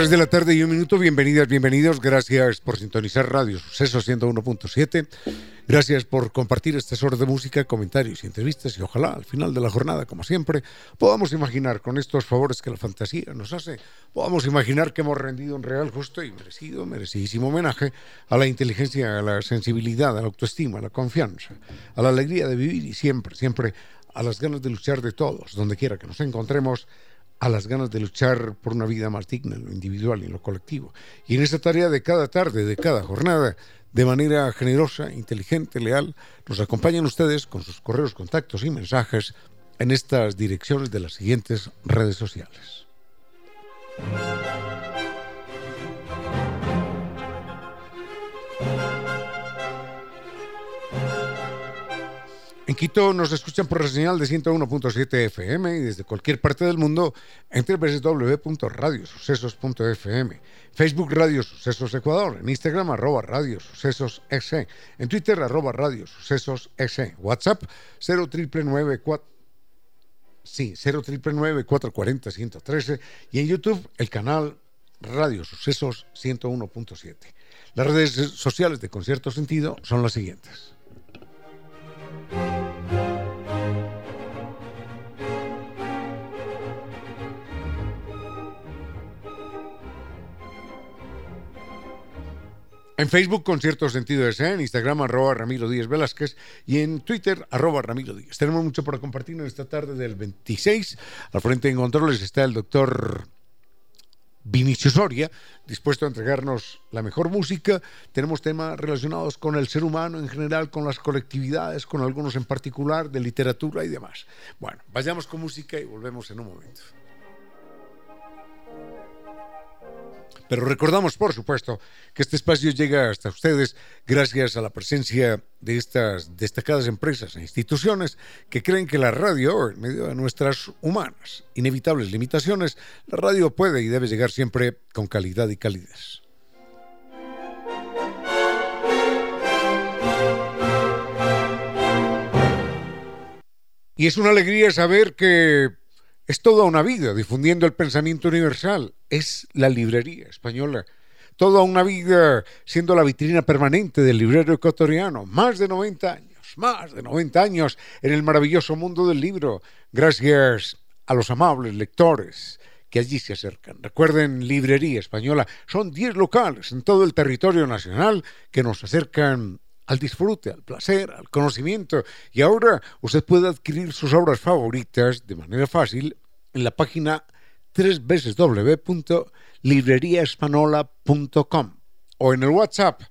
3 de la tarde y un minuto, bienvenidas, bienvenidos, gracias por sintonizar Radio Suceso 101.7, gracias por compartir estas horas de música, comentarios y entrevistas. Y ojalá al final de la jornada, como siempre, podamos imaginar con estos favores que la fantasía nos hace, podamos imaginar que hemos rendido un real, justo y merecido, merecidísimo homenaje a la inteligencia, a la sensibilidad, a la autoestima, a la confianza, a la alegría de vivir y siempre, siempre a las ganas de luchar de todos, donde quiera que nos encontremos, a las ganas de luchar por una vida más digna en lo individual y en lo colectivo. Y en esta tarea de cada tarde, de cada jornada, de manera generosa, inteligente, leal, nos acompañan ustedes con sus correos, contactos y mensajes en estas direcciones de las siguientes redes sociales. En Quito nos escuchan por la señal de 101.7 FM y desde cualquier parte del mundo en www.radiosucesos.fm. Facebook Radio Sucesos Ecuador, en Instagram arroba Radio Sucesos en Twitter arroba Radio Sucesos WhatsApp 0994 sí, 440 113 y en YouTube el canal Radio Sucesos 101.7. Las redes sociales de Concierto Sentido son las siguientes. En Facebook, con cierto sentido de ser, en Instagram, arroba Ramiro Díaz Velázquez y en Twitter, arroba Ramiro Díaz. Tenemos mucho para compartir en esta tarde del 26. Al frente en controles está el doctor Vinicio Soria, dispuesto a entregarnos la mejor música. Tenemos temas relacionados con el ser humano en general, con las colectividades, con algunos en particular, de literatura y demás. Bueno, vayamos con música y volvemos en un momento. Pero recordamos, por supuesto, que este espacio llega hasta ustedes gracias a la presencia de estas destacadas empresas e instituciones que creen que la radio, en medio de nuestras humanas, inevitables limitaciones, la radio puede y debe llegar siempre con calidad y calidez. Y es una alegría saber que es toda una vida difundiendo el pensamiento universal. Es la librería española. Toda una vida siendo la vitrina permanente del librero ecuatoriano. Más de 90 años, más de 90 años en el maravilloso mundo del libro. Gracias a los amables lectores que allí se acercan. Recuerden, Librería Española, son 10 locales en todo el territorio nacional que nos acercan al disfrute, al placer, al conocimiento. Y ahora usted puede adquirir sus obras favoritas de manera fácil en la página www.libreriaespanola.com o en el WhatsApp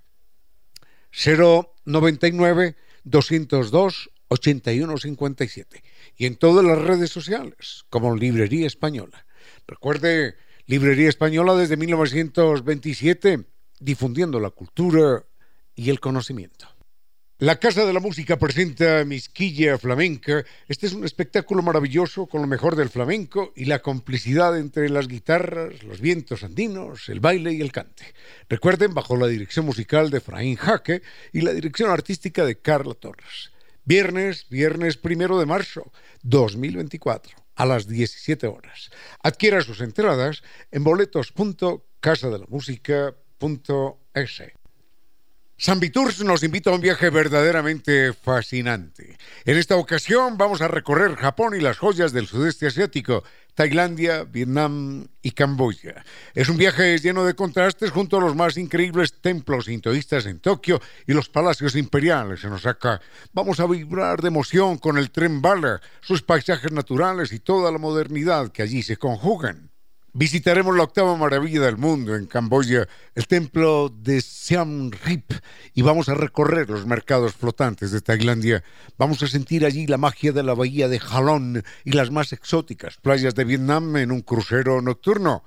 099 202 8157 y en todas las redes sociales como Librería Española. Recuerde, Librería Española desde 1927 difundiendo la cultura y el conocimiento. La Casa de la Música presenta Misquilla Flamenca. Este es un espectáculo maravilloso con lo mejor del flamenco y la complicidad entre las guitarras, los vientos andinos, el baile y el cante. Recuerden, bajo la dirección musical de Fraín Jaque y la dirección artística de Carla Torres. Viernes, viernes primero de marzo 2024, a las 17 horas. Adquiera sus entradas en boletos.casadelamusica.es. San Viturs nos invita a un viaje verdaderamente fascinante. En esta ocasión vamos a recorrer Japón y las joyas del sudeste asiático, Tailandia, Vietnam y Camboya. Es un viaje lleno de contrastes junto a los más increíbles templos hintoístas en Tokio y los palacios imperiales en Osaka. Vamos a vibrar de emoción con el tren bala, sus paisajes naturales y toda la modernidad que allí se conjugan. Visitaremos la octava maravilla del mundo en Camboya, el templo de Siam Rip, y vamos a recorrer los mercados flotantes de Tailandia. Vamos a sentir allí la magia de la bahía de Halong y las más exóticas playas de Vietnam en un crucero nocturno.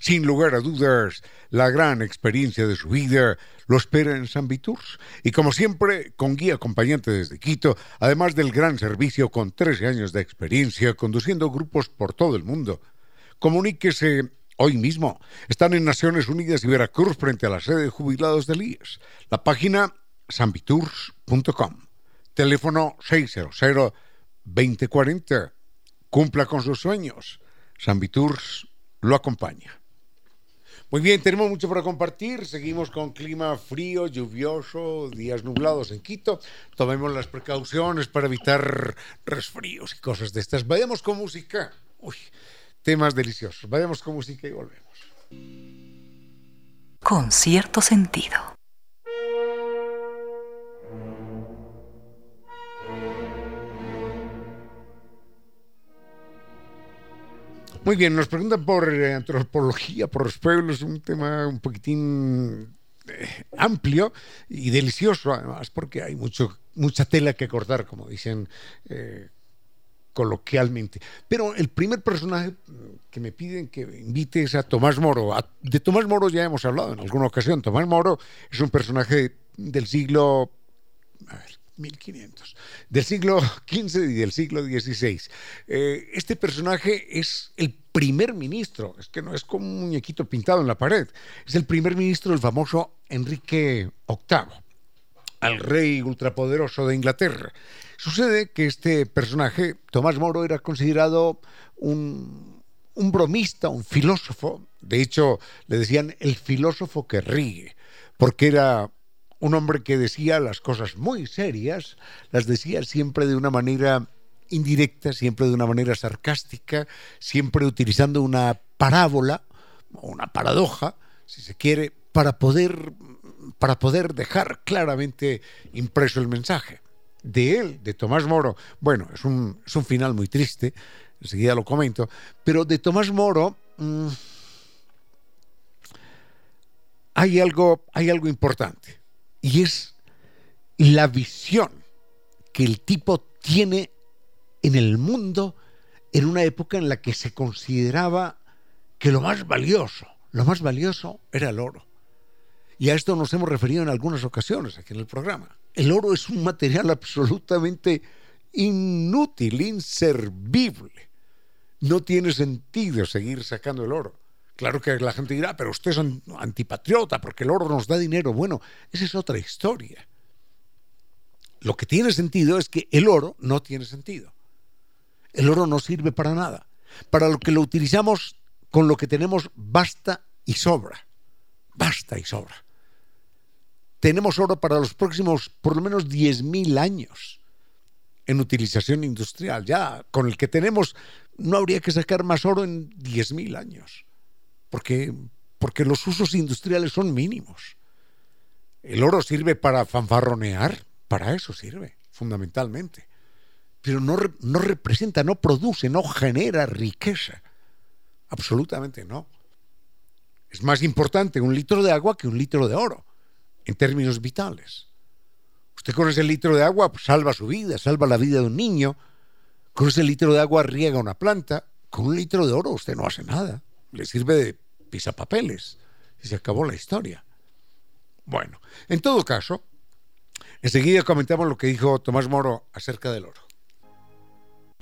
Sin lugar a dudas, la gran experiencia de su vida lo espera en San Viturs. Y como siempre, con guía acompañante desde Quito, además del gran servicio con 13 años de experiencia conduciendo grupos por todo el mundo. Comuníquese hoy mismo. Están en Naciones Unidas y Veracruz frente a la sede de jubilados del IES. La página sanvitours.com. Teléfono 600-2040. Cumpla con sus sueños. San Viturs lo acompaña. Muy bien, tenemos mucho para compartir. Seguimos con clima frío, lluvioso, días nublados en Quito. Tomemos las precauciones para evitar resfríos y cosas de estas. Vayamos con música. Uy, temas deliciosos. Vayamos con música y volvemos. Con cierto sentido. Muy bien, nos preguntan por eh, antropología, por los pueblos, un tema un poquitín eh, amplio y delicioso, además, porque hay mucho, mucha tela que cortar, como dicen eh, coloquialmente. Pero el primer personaje que me piden que invite es a Tomás Moro. de Tomás Moro ya hemos hablado en alguna ocasión. Tomás Moro es un personaje del siglo... A ver, 1500, del siglo XV y del siglo XVI. Eh, este personaje es el primer ministro, es que no es como un muñequito pintado en la pared, es el primer ministro del famoso Enrique VIII, al rey ultrapoderoso de Inglaterra. Sucede que este personaje, Tomás Moro, era considerado un, bromista, un filósofo. De hecho, le decían el filósofo que ríe, porque era un hombre que decía las cosas muy serias, las decía siempre de una manera indirecta, siempre de una manera sarcástica, siempre utilizando una parábola o una paradoja, si se quiere, para poder, para poder dejar claramente impreso el mensaje de él, de Tomás Moro, bueno, es un, es un final muy triste, enseguida lo comento, pero de Tomás Moro mmm, hay, algo, hay algo importante y es la visión que el tipo tiene en el mundo en una época en la que se consideraba que lo más valioso, lo más valioso era el oro. Y a esto nos hemos referido en algunas ocasiones aquí en el programa. El oro es un material absolutamente inútil, inservible. No tiene sentido seguir sacando el oro. Claro que la gente dirá, pero usted es antipatriota porque el oro nos da dinero. Bueno, esa es otra historia. Lo que tiene sentido es que el oro no tiene sentido. El oro no sirve para nada. Para lo que lo utilizamos, con lo que tenemos, basta y sobra. Basta y sobra tenemos oro para los próximos por lo menos 10.000 años en utilización industrial. Ya con el que tenemos no habría que sacar más oro en 10.000 años, porque, porque los usos industriales son mínimos. El oro sirve para fanfarronear, para eso sirve, fundamentalmente. Pero no, no representa, no produce, no genera riqueza. Absolutamente no. Es más importante un litro de agua que un litro de oro en términos vitales. Usted con ese litro de agua pues, salva su vida, salva la vida de un niño. Con ese litro de agua riega una planta. Con un litro de oro usted no hace nada. Le sirve de pisapapeles. Y se acabó la historia. Bueno, en todo caso, enseguida comentamos lo que dijo Tomás Moro acerca del oro.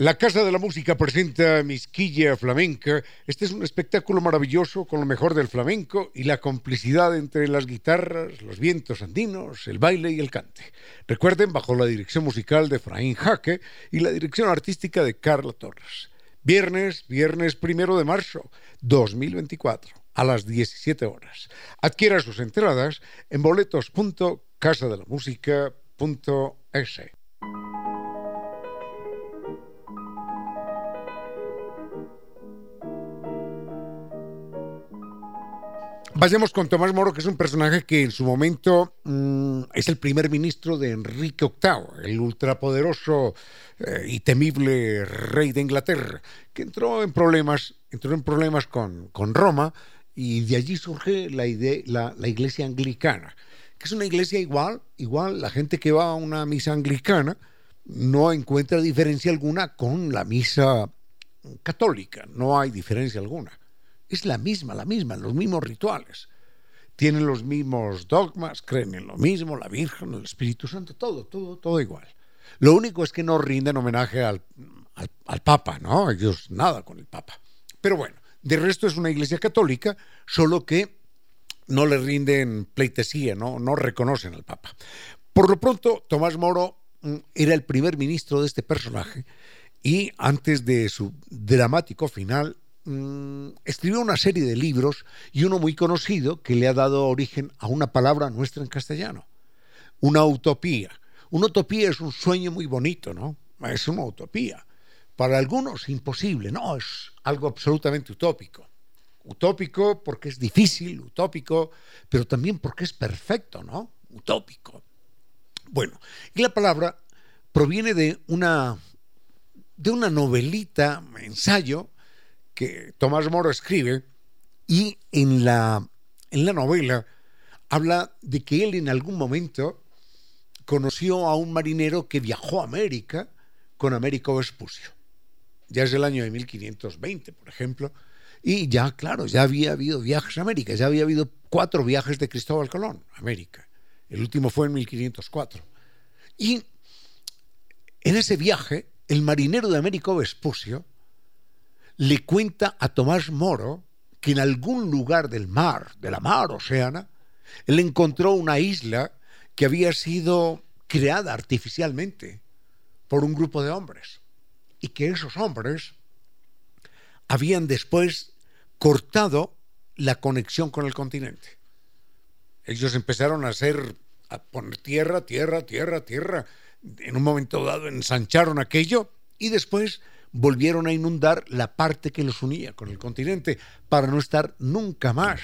La Casa de la Música presenta Misquilla Flamenca. Este es un espectáculo maravilloso con lo mejor del flamenco y la complicidad entre las guitarras, los vientos andinos, el baile y el cante. Recuerden, bajo la dirección musical de Fraín Jaque y la dirección artística de Carla Torres. Viernes, viernes primero de marzo 2024, a las 17 horas. Adquiera sus entradas en boletos.casadelamusica.es. Vayamos con Tomás Moro, que es un personaje que en su momento mm, es el primer ministro de Enrique VIII, el ultrapoderoso eh, y temible rey de Inglaterra, que entró en problemas, entró en problemas con, con Roma y de allí surge la, idea, la, la, iglesia anglicana, que es una iglesia igual, igual la gente que va a una misa anglicana no encuentra diferencia alguna con la misa católica, no hay diferencia alguna. Es la misma, la misma, los mismos rituales. Tienen los mismos dogmas, creen en lo mismo, la Virgen, el Espíritu Santo, todo, todo, todo igual. Lo único es que no rinden homenaje al, al, Papa, ¿no? Ellos nada con el Papa. Pero bueno, de resto es una iglesia católica, solo que no le rinden pleitesía, ¿no? no reconocen al Papa. Por lo pronto, Tomás Moro mm, era el primer ministro de este personaje y antes de su dramático final Mm, escribió una serie de libros y uno muy conocido que le ha dado origen a una palabra nuestra en castellano, una utopía. Una utopía es un sueño muy bonito, ¿no? Es una utopía. Para algunos imposible, no, es algo absolutamente utópico. Utópico porque es difícil, utópico, pero también porque es perfecto, ¿no? Utópico. Bueno, y la palabra proviene de una de una novelita, ensayo, que Tomás Moro escribe y en la, en la novela habla de que él en algún momento conoció a un marinero que viajó a América con Américo Vespucio. Ya es el año de 1520, por ejemplo, y ya, claro, ya había habido viajes a América, ya había habido cuatro viajes de Cristóbal Colón a América. El último fue en 1504. Y en ese viaje, el marinero de Américo Vespucio le cuenta a Tomás Moro que en algún lugar del mar, de la mar Oceana, él encontró una isla que había sido creada artificialmente por un grupo de hombres y que esos hombres habían después cortado la conexión con el continente. Ellos empezaron a hacer, a poner tierra, tierra, tierra, tierra. En un momento dado ensancharon aquello y después volvieron a inundar la parte que los unía con el continente para no estar nunca más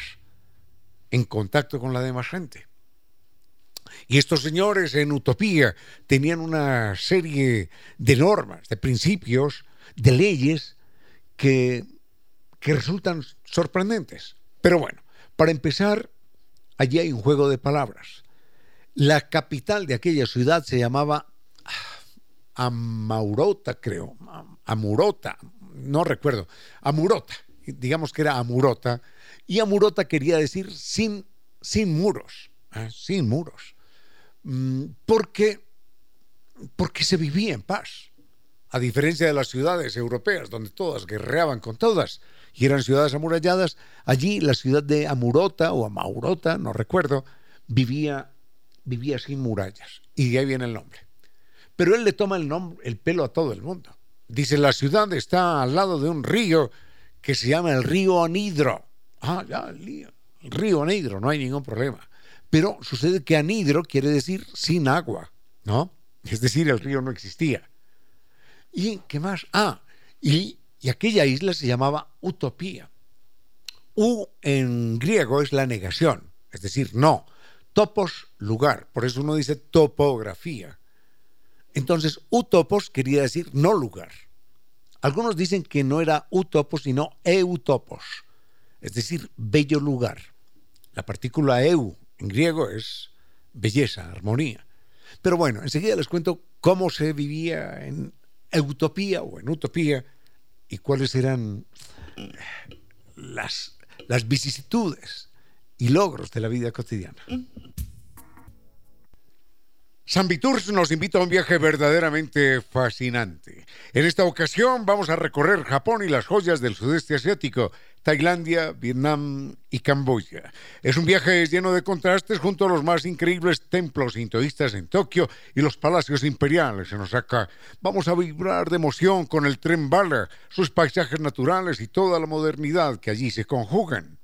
en contacto con la demás gente. Y estos señores en Utopía tenían una serie de normas, de principios, de leyes que, que resultan sorprendentes. Pero bueno, para empezar, allí hay un juego de palabras. La capital de aquella ciudad se llamaba Amaurota, creo, Amurota, no recuerdo, Amurota, digamos que era Amurota, y Amurota quería decir sin, sin muros, ¿eh? sin muros, mm, porque, porque se vivía en paz, a diferencia de las ciudades europeas, donde todas guerreaban con todas y eran ciudades amuralladas, allí la ciudad de Amurota o Amaurota, no recuerdo, vivía, vivía sin murallas, y de ahí viene el nombre. Pero él le toma el, nombre, el pelo a todo el mundo. Dice, la ciudad está al lado de un río que se llama el río Anidro. Ah, ya, el río, Anidro, no hay ningún problema. Pero sucede que Anidro quiere decir sin agua, ¿no? Es decir, el río no existía. ¿Y qué más? Ah, y, y aquella isla se llamaba Utopía. U en griego es la negación, es decir, no. Topos, lugar. Por eso uno dice topografía. Entonces, utopos quería decir no lugar. Algunos dicen que no era utopos, sino eutopos, es decir, bello lugar. La partícula eu en griego es belleza, armonía. Pero bueno, enseguida les cuento cómo se vivía en utopía o en utopía y cuáles eran las, las vicisitudes y logros de la vida cotidiana. San Viturs nos invita a un viaje verdaderamente fascinante. En esta ocasión vamos a recorrer Japón y las joyas del sudeste asiático, Tailandia, Vietnam y Camboya. Es un viaje lleno de contrastes junto a los más increíbles templos hintoístas en Tokio y los palacios imperiales en Osaka. Vamos a vibrar de emoción con el tren bala, sus paisajes naturales y toda la modernidad que allí se conjugan.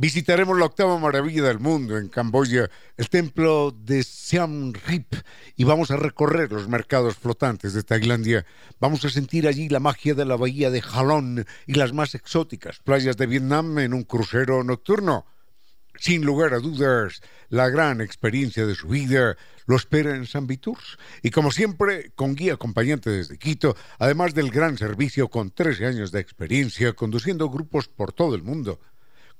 Visitaremos la octava maravilla del mundo en Camboya, el templo de Siam Rip, y vamos a recorrer los mercados flotantes de Tailandia. Vamos a sentir allí la magia de la bahía de Halong y las más exóticas playas de Vietnam en un crucero nocturno. Sin lugar a dudas, la gran experiencia de su vida lo espera en San Viturs. Y como siempre, con guía acompañante desde Quito, además del gran servicio con 13 años de experiencia conduciendo grupos por todo el mundo.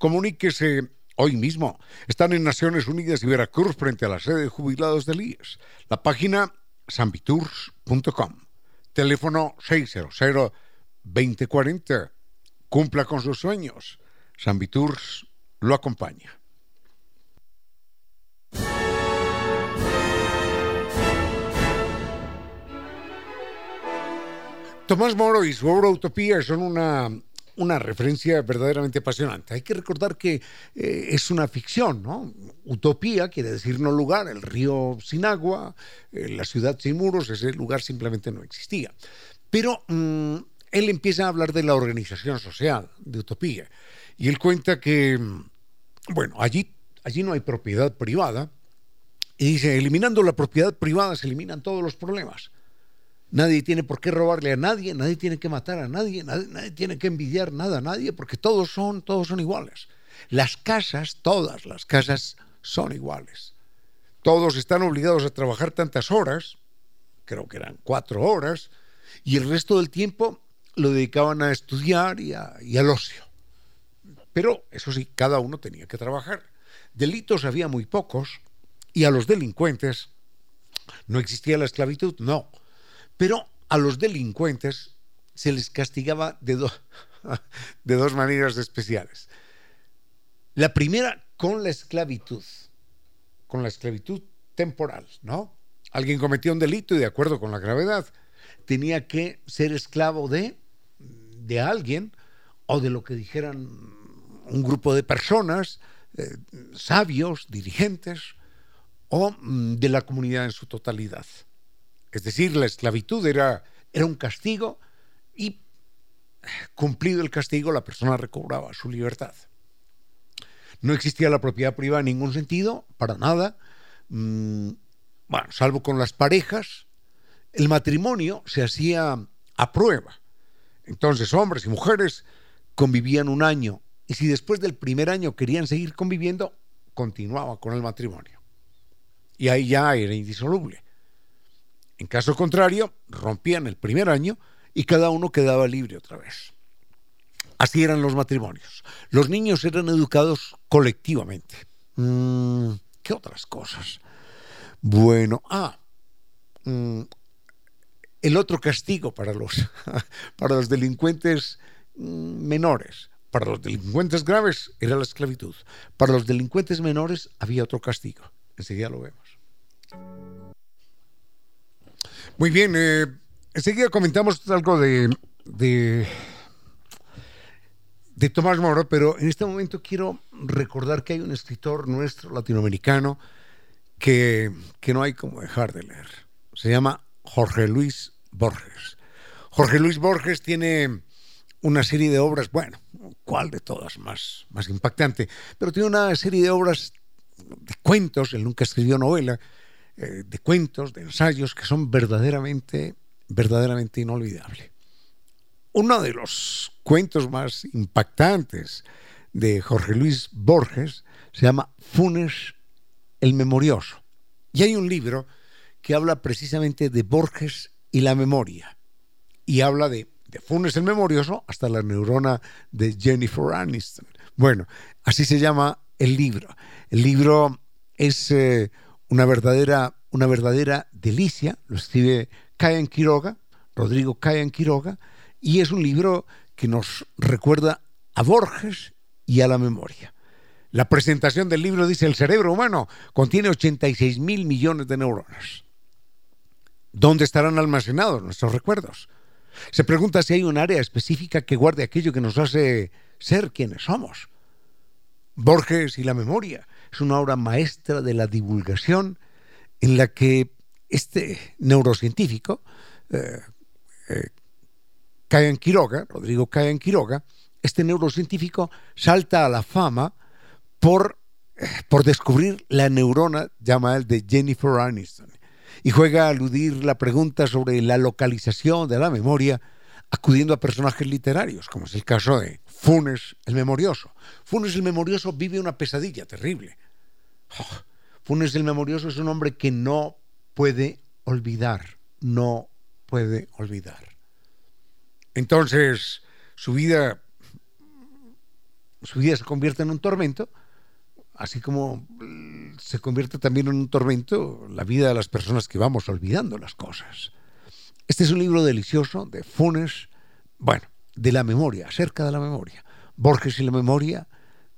Comuníquese hoy mismo. Están en Naciones Unidas y Veracruz frente a la sede de jubilados del IES. La página sanvitours.com. Teléfono 600 2040. Cumpla con sus sueños. San Viturs lo acompaña. Tomás Moro y su obra Utopía son una, una referencia verdaderamente apasionante. Hay que recordar que eh, es una ficción, ¿no? Utopía quiere decir no lugar, el río sin agua, eh, la ciudad sin muros, ese lugar simplemente no existía. Pero mm, él empieza a hablar de la organización social, de Utopía, y él cuenta que, mm, bueno, allí, allí no hay propiedad privada, y dice, eliminando la propiedad privada se eliminan todos los problemas. Nadie tiene por qué robarle a nadie, nadie tiene que matar a nadie, nadie, tiene que envidiar nada a nadie, porque todos son, todos son iguales. Las casas, todas las casas son iguales. Todos están obligados a trabajar tantas horas, creo que eran cuatro horas, y el resto del tiempo lo dedicaban a estudiar y, y al ocio. Pero eso sí, cada uno tenía que trabajar. Delitos había muy pocos, y a los delincuentes no existía la esclavitud, no pero a los delincuentes se les castigaba de, de dos maneras especiales. La primera, con la esclavitud, con la esclavitud temporal, ¿no? Alguien cometió un delito y de acuerdo con la gravedad, tenía que ser esclavo de, de alguien o de lo que dijeran un grupo de personas, eh, sabios, dirigentes, o mm, de la comunidad en su totalidad. Es decir, la esclavitud era, era un castigo y cumplido el castigo la persona recobraba su libertad. No existía la propiedad privada en ningún sentido, para nada. Mm, bueno, salvo con las parejas, el matrimonio se hacía a prueba. Entonces hombres y mujeres convivían un año y si después del primer año querían seguir conviviendo, continuaba con el matrimonio. Y ahí ya era indisoluble. En caso contrario, rompían el primer año y cada uno quedaba libre otra vez. Así eran los matrimonios. Los niños eran educados colectivamente. Mm, ¿Qué otras cosas? Bueno, ah, mm, el otro castigo para los, para los delincuentes mm, menores, para los delincuentes graves era la esclavitud. Para los delincuentes menores había otro castigo. Enseguida lo vemos. Muy bien, eh, enseguida comentamos algo de, de, Tomás Moro, pero en este momento quiero recordar que hay un escritor nuestro latinoamericano que, que no hay como dejar de leer. Se llama Jorge Luis Borges. Jorge Luis Borges tiene una serie de obras, bueno, ¿cuál de todas más, más impactante? Pero tiene una serie de obras de cuentos, él nunca escribió novela, eh, de cuentos, de ensayos que son verdaderamente, verdaderamente inolvidables. Uno de los cuentos más impactantes de Jorge Luis Borges se llama Funes el Memorioso. Y hay un libro que habla precisamente de Borges y la memoria. Y habla de, Funes el Memorioso hasta la neurona de Jennifer Aniston. Bueno, así se llama el libro. El libro es eh, una verdadera, una verdadera delicia, lo escribe Quiroga, Rodrigo Cayan Quiroga, y es un libro que nos recuerda a Borges y a la memoria. La presentación del libro dice, el cerebro humano contiene 86 mil millones de neuronas. ¿Dónde estarán almacenados nuestros recuerdos? Se pregunta si hay un área específica que guarde aquello que nos hace ser quienes somos. Borges y la memoria es una obra maestra de la divulgación en la que este neurocientífico, eh, eh Quiroga, Rodrigo Cayan Quiroga, este neurocientífico salta a la fama por, eh, por descubrir la neurona, llama él, de Jennifer Aniston, y juega a aludir la pregunta sobre la localización de la memoria acudiendo a personajes literarios, como es el caso de Funes el Memorioso. Funes el Memorioso vive una pesadilla terrible. Oh, Funes el Memorioso es un hombre que no puede olvidar, no puede olvidar. Entonces, su vida, su vida se convierte en un tormento, así como se convierte también en un tormento la vida de las personas que vamos olvidando las cosas. Este es un libro delicioso de Funes, bueno, de la memoria, acerca de la memoria. Borges y la memoria,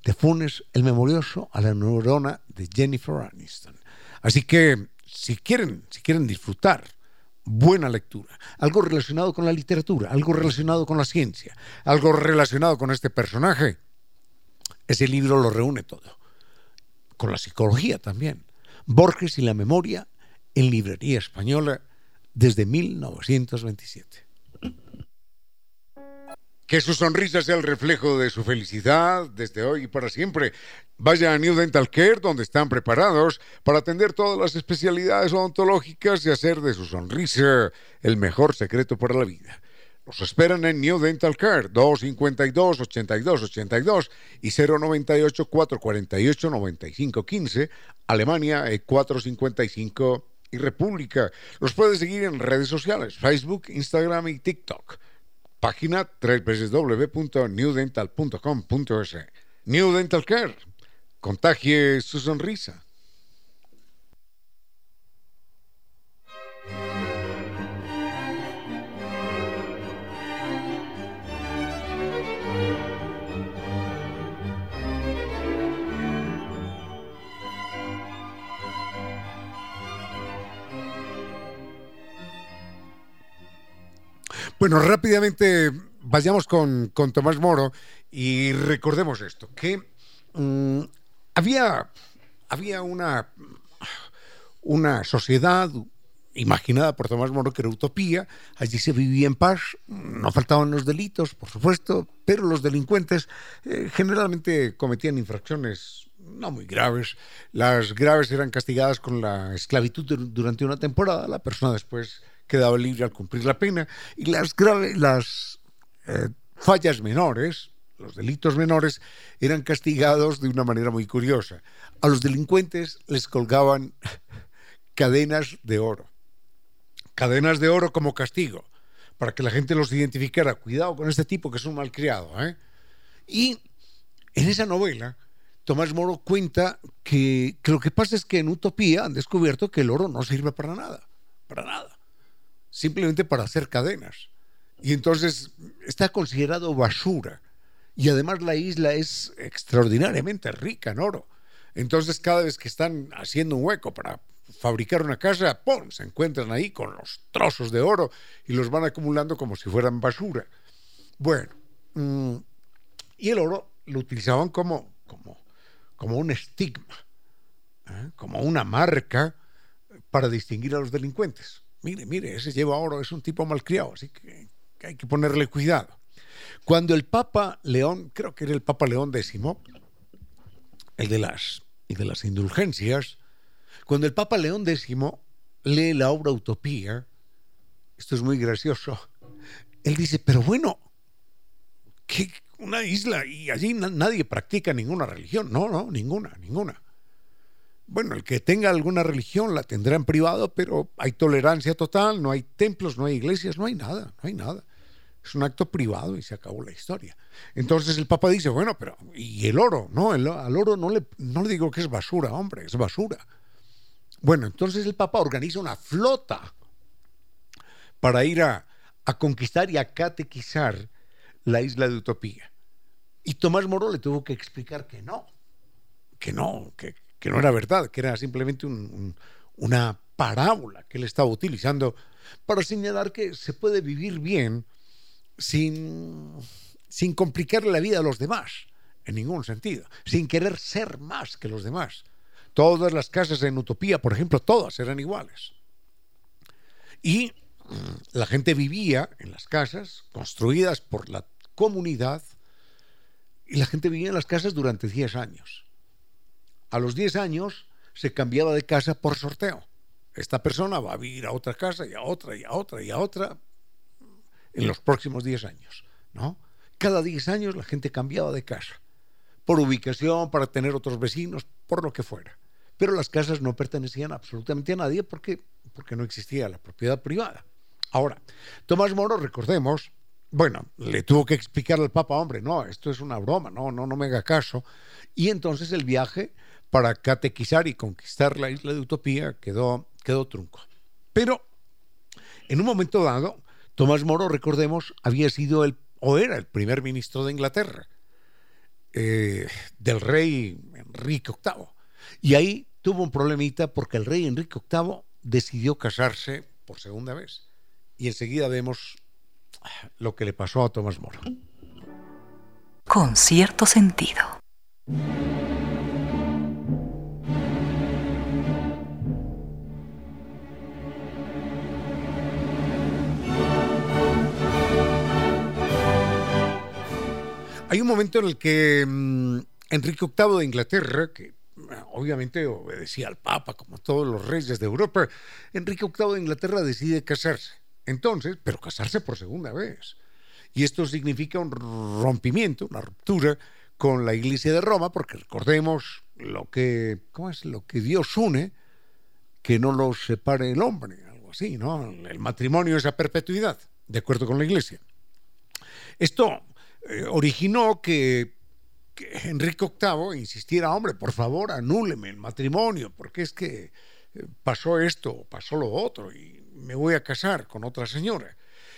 de Funes, el memorioso, a la neurona de Jennifer Aniston. Así que, si quieren, si quieren disfrutar buena lectura, algo relacionado con la literatura, algo relacionado con la ciencia, algo relacionado con este personaje, ese libro lo reúne todo. Con la psicología también. Borges y la memoria en librería española desde 1927. Que su sonrisa sea el reflejo de su felicidad desde hoy y para siempre. Vaya a New Dental Care, donde están preparados para atender todas las especialidades odontológicas y hacer de su sonrisa el mejor secreto para la vida. Los esperan en New Dental Care, 252-8282 y 098-448-9515, Alemania 455 y República. Los puede seguir en redes sociales, Facebook, Instagram y TikTok. Página www.newdental.com.es. New Dental Care. Contagie su sonrisa. Bueno, rápidamente vayamos con, Tomás Moro y recordemos esto, que mm, había, había una, una sociedad imaginada por Tomás Moro que era utopía, allí se vivía en paz, no faltaban los delitos, por supuesto, pero los delincuentes eh, generalmente cometían infracciones no muy graves. Las graves eran castigadas con la esclavitud durante una temporada, la persona después quedaba libre al cumplir la pena y las las eh, fallas menores, los delitos menores, eran castigados de una manera muy curiosa. A los delincuentes les colgaban cadenas de oro. Cadenas de oro como castigo, para que la gente los identificara. Cuidado con este tipo que es un malcriado. ¿eh? Y en esa novela, Tomás Moro cuenta que, que, lo que pasa es que en Utopía han descubierto que el oro no sirve para nada. Para nada simplemente para hacer cadenas. Y entonces está considerado basura. Y además la isla es extraordinariamente rica en oro. Entonces cada vez que están haciendo un hueco para fabricar una casa, ¡pum! se encuentran ahí con los trozos de oro y los van acumulando como si fueran basura. Bueno, mm, y el oro lo utilizaban como, como, como un estigma, ¿eh? como una marca para distinguir a los delincuentes mire, mire, ese lleva oro, es un tipo malcriado, así que, hay que ponerle cuidado. Cuando el Papa León, creo que era el Papa León X, el de las, de las indulgencias, cuando el Papa León X lee la obra Utopía, esto es muy gracioso, él dice, pero bueno, que una isla y allí nadie practica ninguna religión, no, no, ninguna, ninguna. Bueno, el que tenga alguna religión la tendrá en privado, pero hay tolerancia total, no hay templos, no hay iglesias, no hay nada, no hay nada. Es un acto privado y se acabó la historia. Entonces el Papa dice, bueno, pero ¿y el oro? No, al oro no le, no le digo que es basura, hombre, es basura. Bueno, entonces el Papa organiza una flota para ir a, a conquistar y a catequizar la isla de Utopía. Y Tomás Moro le tuvo que explicar que no, que no, que, que no era verdad, que era simplemente una parábola que él estaba utilizando para señalar que se puede vivir bien sin, sin complicarle la vida a los demás, en ningún sentido, sin querer ser más que los demás. Todas las casas en Utopía, por ejemplo, todas eran iguales. Y la gente vivía en las casas construidas por la comunidad y la gente vivía en las casas durante 10 años a los 10 años se cambiaba de casa por sorteo. Esta persona va a vivir a otra casa y a otra y a otra y a otra en los próximos 10 años, ¿no? cada 10 años la gente cambiaba de casa, por ubicación, para tener otros vecinos, por lo que fuera. Pero las casas no pertenecían absolutamente a nadie porque, porque no existía la propiedad privada. Ahora, Tomás Moro, recordemos, bueno, le tuvo que explicar al Papa, hombre, no, esto es una broma, no, no, no me haga caso. Y entonces el viaje para catequizar y conquistar la isla de Utopía quedó, quedó trunco. Pero en un momento dado, Tomás Moro, recordemos, había sido el, o era el primer ministro de Inglaterra, eh, del rey Enrique VIII. Y ahí tuvo un problemita porque el rey Enrique VIII decidió casarse por segunda vez. Y enseguida vemos lo que le pasó a Tomás Moro. Con cierto sentido. Hay un momento en el que mm, Enrique VIII de Inglaterra, que obviamente obedecía al Papa como todos los reyes de Europa, Enrique VIII de Inglaterra decide casarse. Entonces, pero casarse por segunda vez. Y esto significa un rompimiento, una ruptura con la Iglesia de Roma, porque recordemos lo que, ¿cómo es? Lo que Dios une, que no lo separe el hombre, algo así, ¿no? El matrimonio es a perpetuidad, de acuerdo con la Iglesia. Esto eh, originó que, Enrique VIII insistiera, hombre, por favor, anúleme el matrimonio, porque es que eh, pasó esto, pasó lo otro, y me voy a casar con otra señora.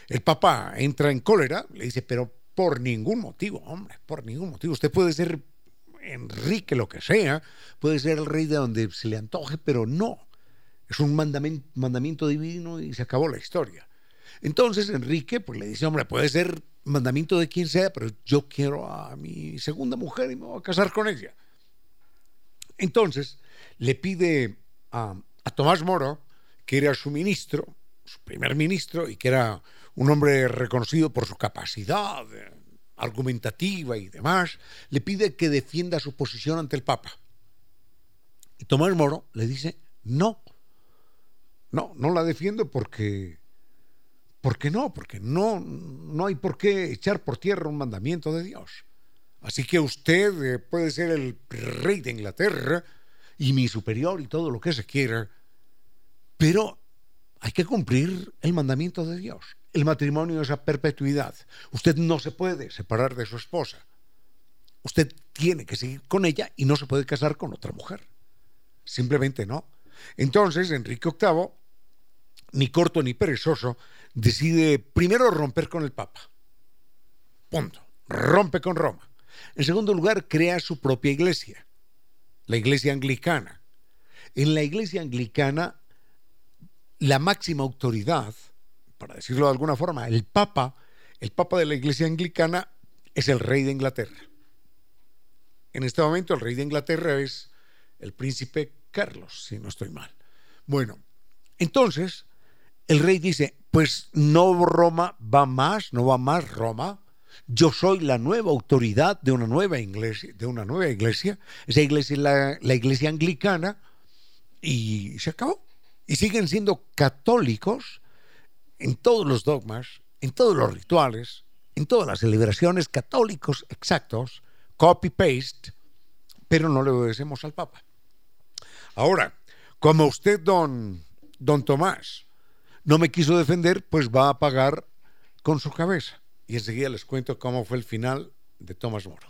El papá entra en cólera, le dice, pero por ningún motivo, hombre, por ningún motivo. Usted puede ser Enrique, lo que sea, puede ser el rey de donde se le antoje, pero no. Es un mandamiento divino y se acabó la historia. Entonces Enrique pues, le dice, hombre, puede ser mandamiento de quien sea, pero yo quiero a mi segunda mujer y me voy a casar con ella. Entonces le pide a, Tomás Moro, que era su ministro, su primer ministro, y que era un hombre reconocido por su capacidad eh, argumentativa y demás, le pide que defienda su posición ante el Papa. Y Tomás Moro le dice, no, no, no la defiendo porque ¿Por qué no? Porque no, no hay por qué echar por tierra un mandamiento de Dios. Así que usted eh, puede ser el rey de Inglaterra y mi superior y todo lo que se quiera, pero hay que cumplir el mandamiento de Dios. El matrimonio es a perpetuidad. Usted no se puede separar de su esposa. Usted tiene que seguir con ella y no se puede casar con otra mujer. Simplemente no. Entonces, Enrique VIII, ni corto ni perezoso, decide primero romper con el Papa. Punto. Rompe con Roma. En segundo lugar, crea su propia iglesia, la iglesia anglicana. En la iglesia anglicana, la máxima autoridad, para decirlo de alguna forma, el Papa, el Papa de la iglesia anglicana es el rey de Inglaterra. En este momento el rey de Inglaterra es el príncipe Carlos, si no estoy mal. Bueno, entonces el rey dice, pues no Roma va más, no va más Roma. Yo soy la nueva autoridad de una nueva iglesia, de una nueva iglesia. Esa iglesia es la, la iglesia anglicana y se acabó. Y siguen siendo católicos en todos los dogmas, en todos los rituales, en todas las celebraciones católicos exactos, copy-paste, pero no le obedecemos al Papa. Ahora, como usted, don, don Tomás, no me quiso defender, pues va a pagar con su cabeza. Y enseguida les cuento cómo fue el final de Tomás Moro.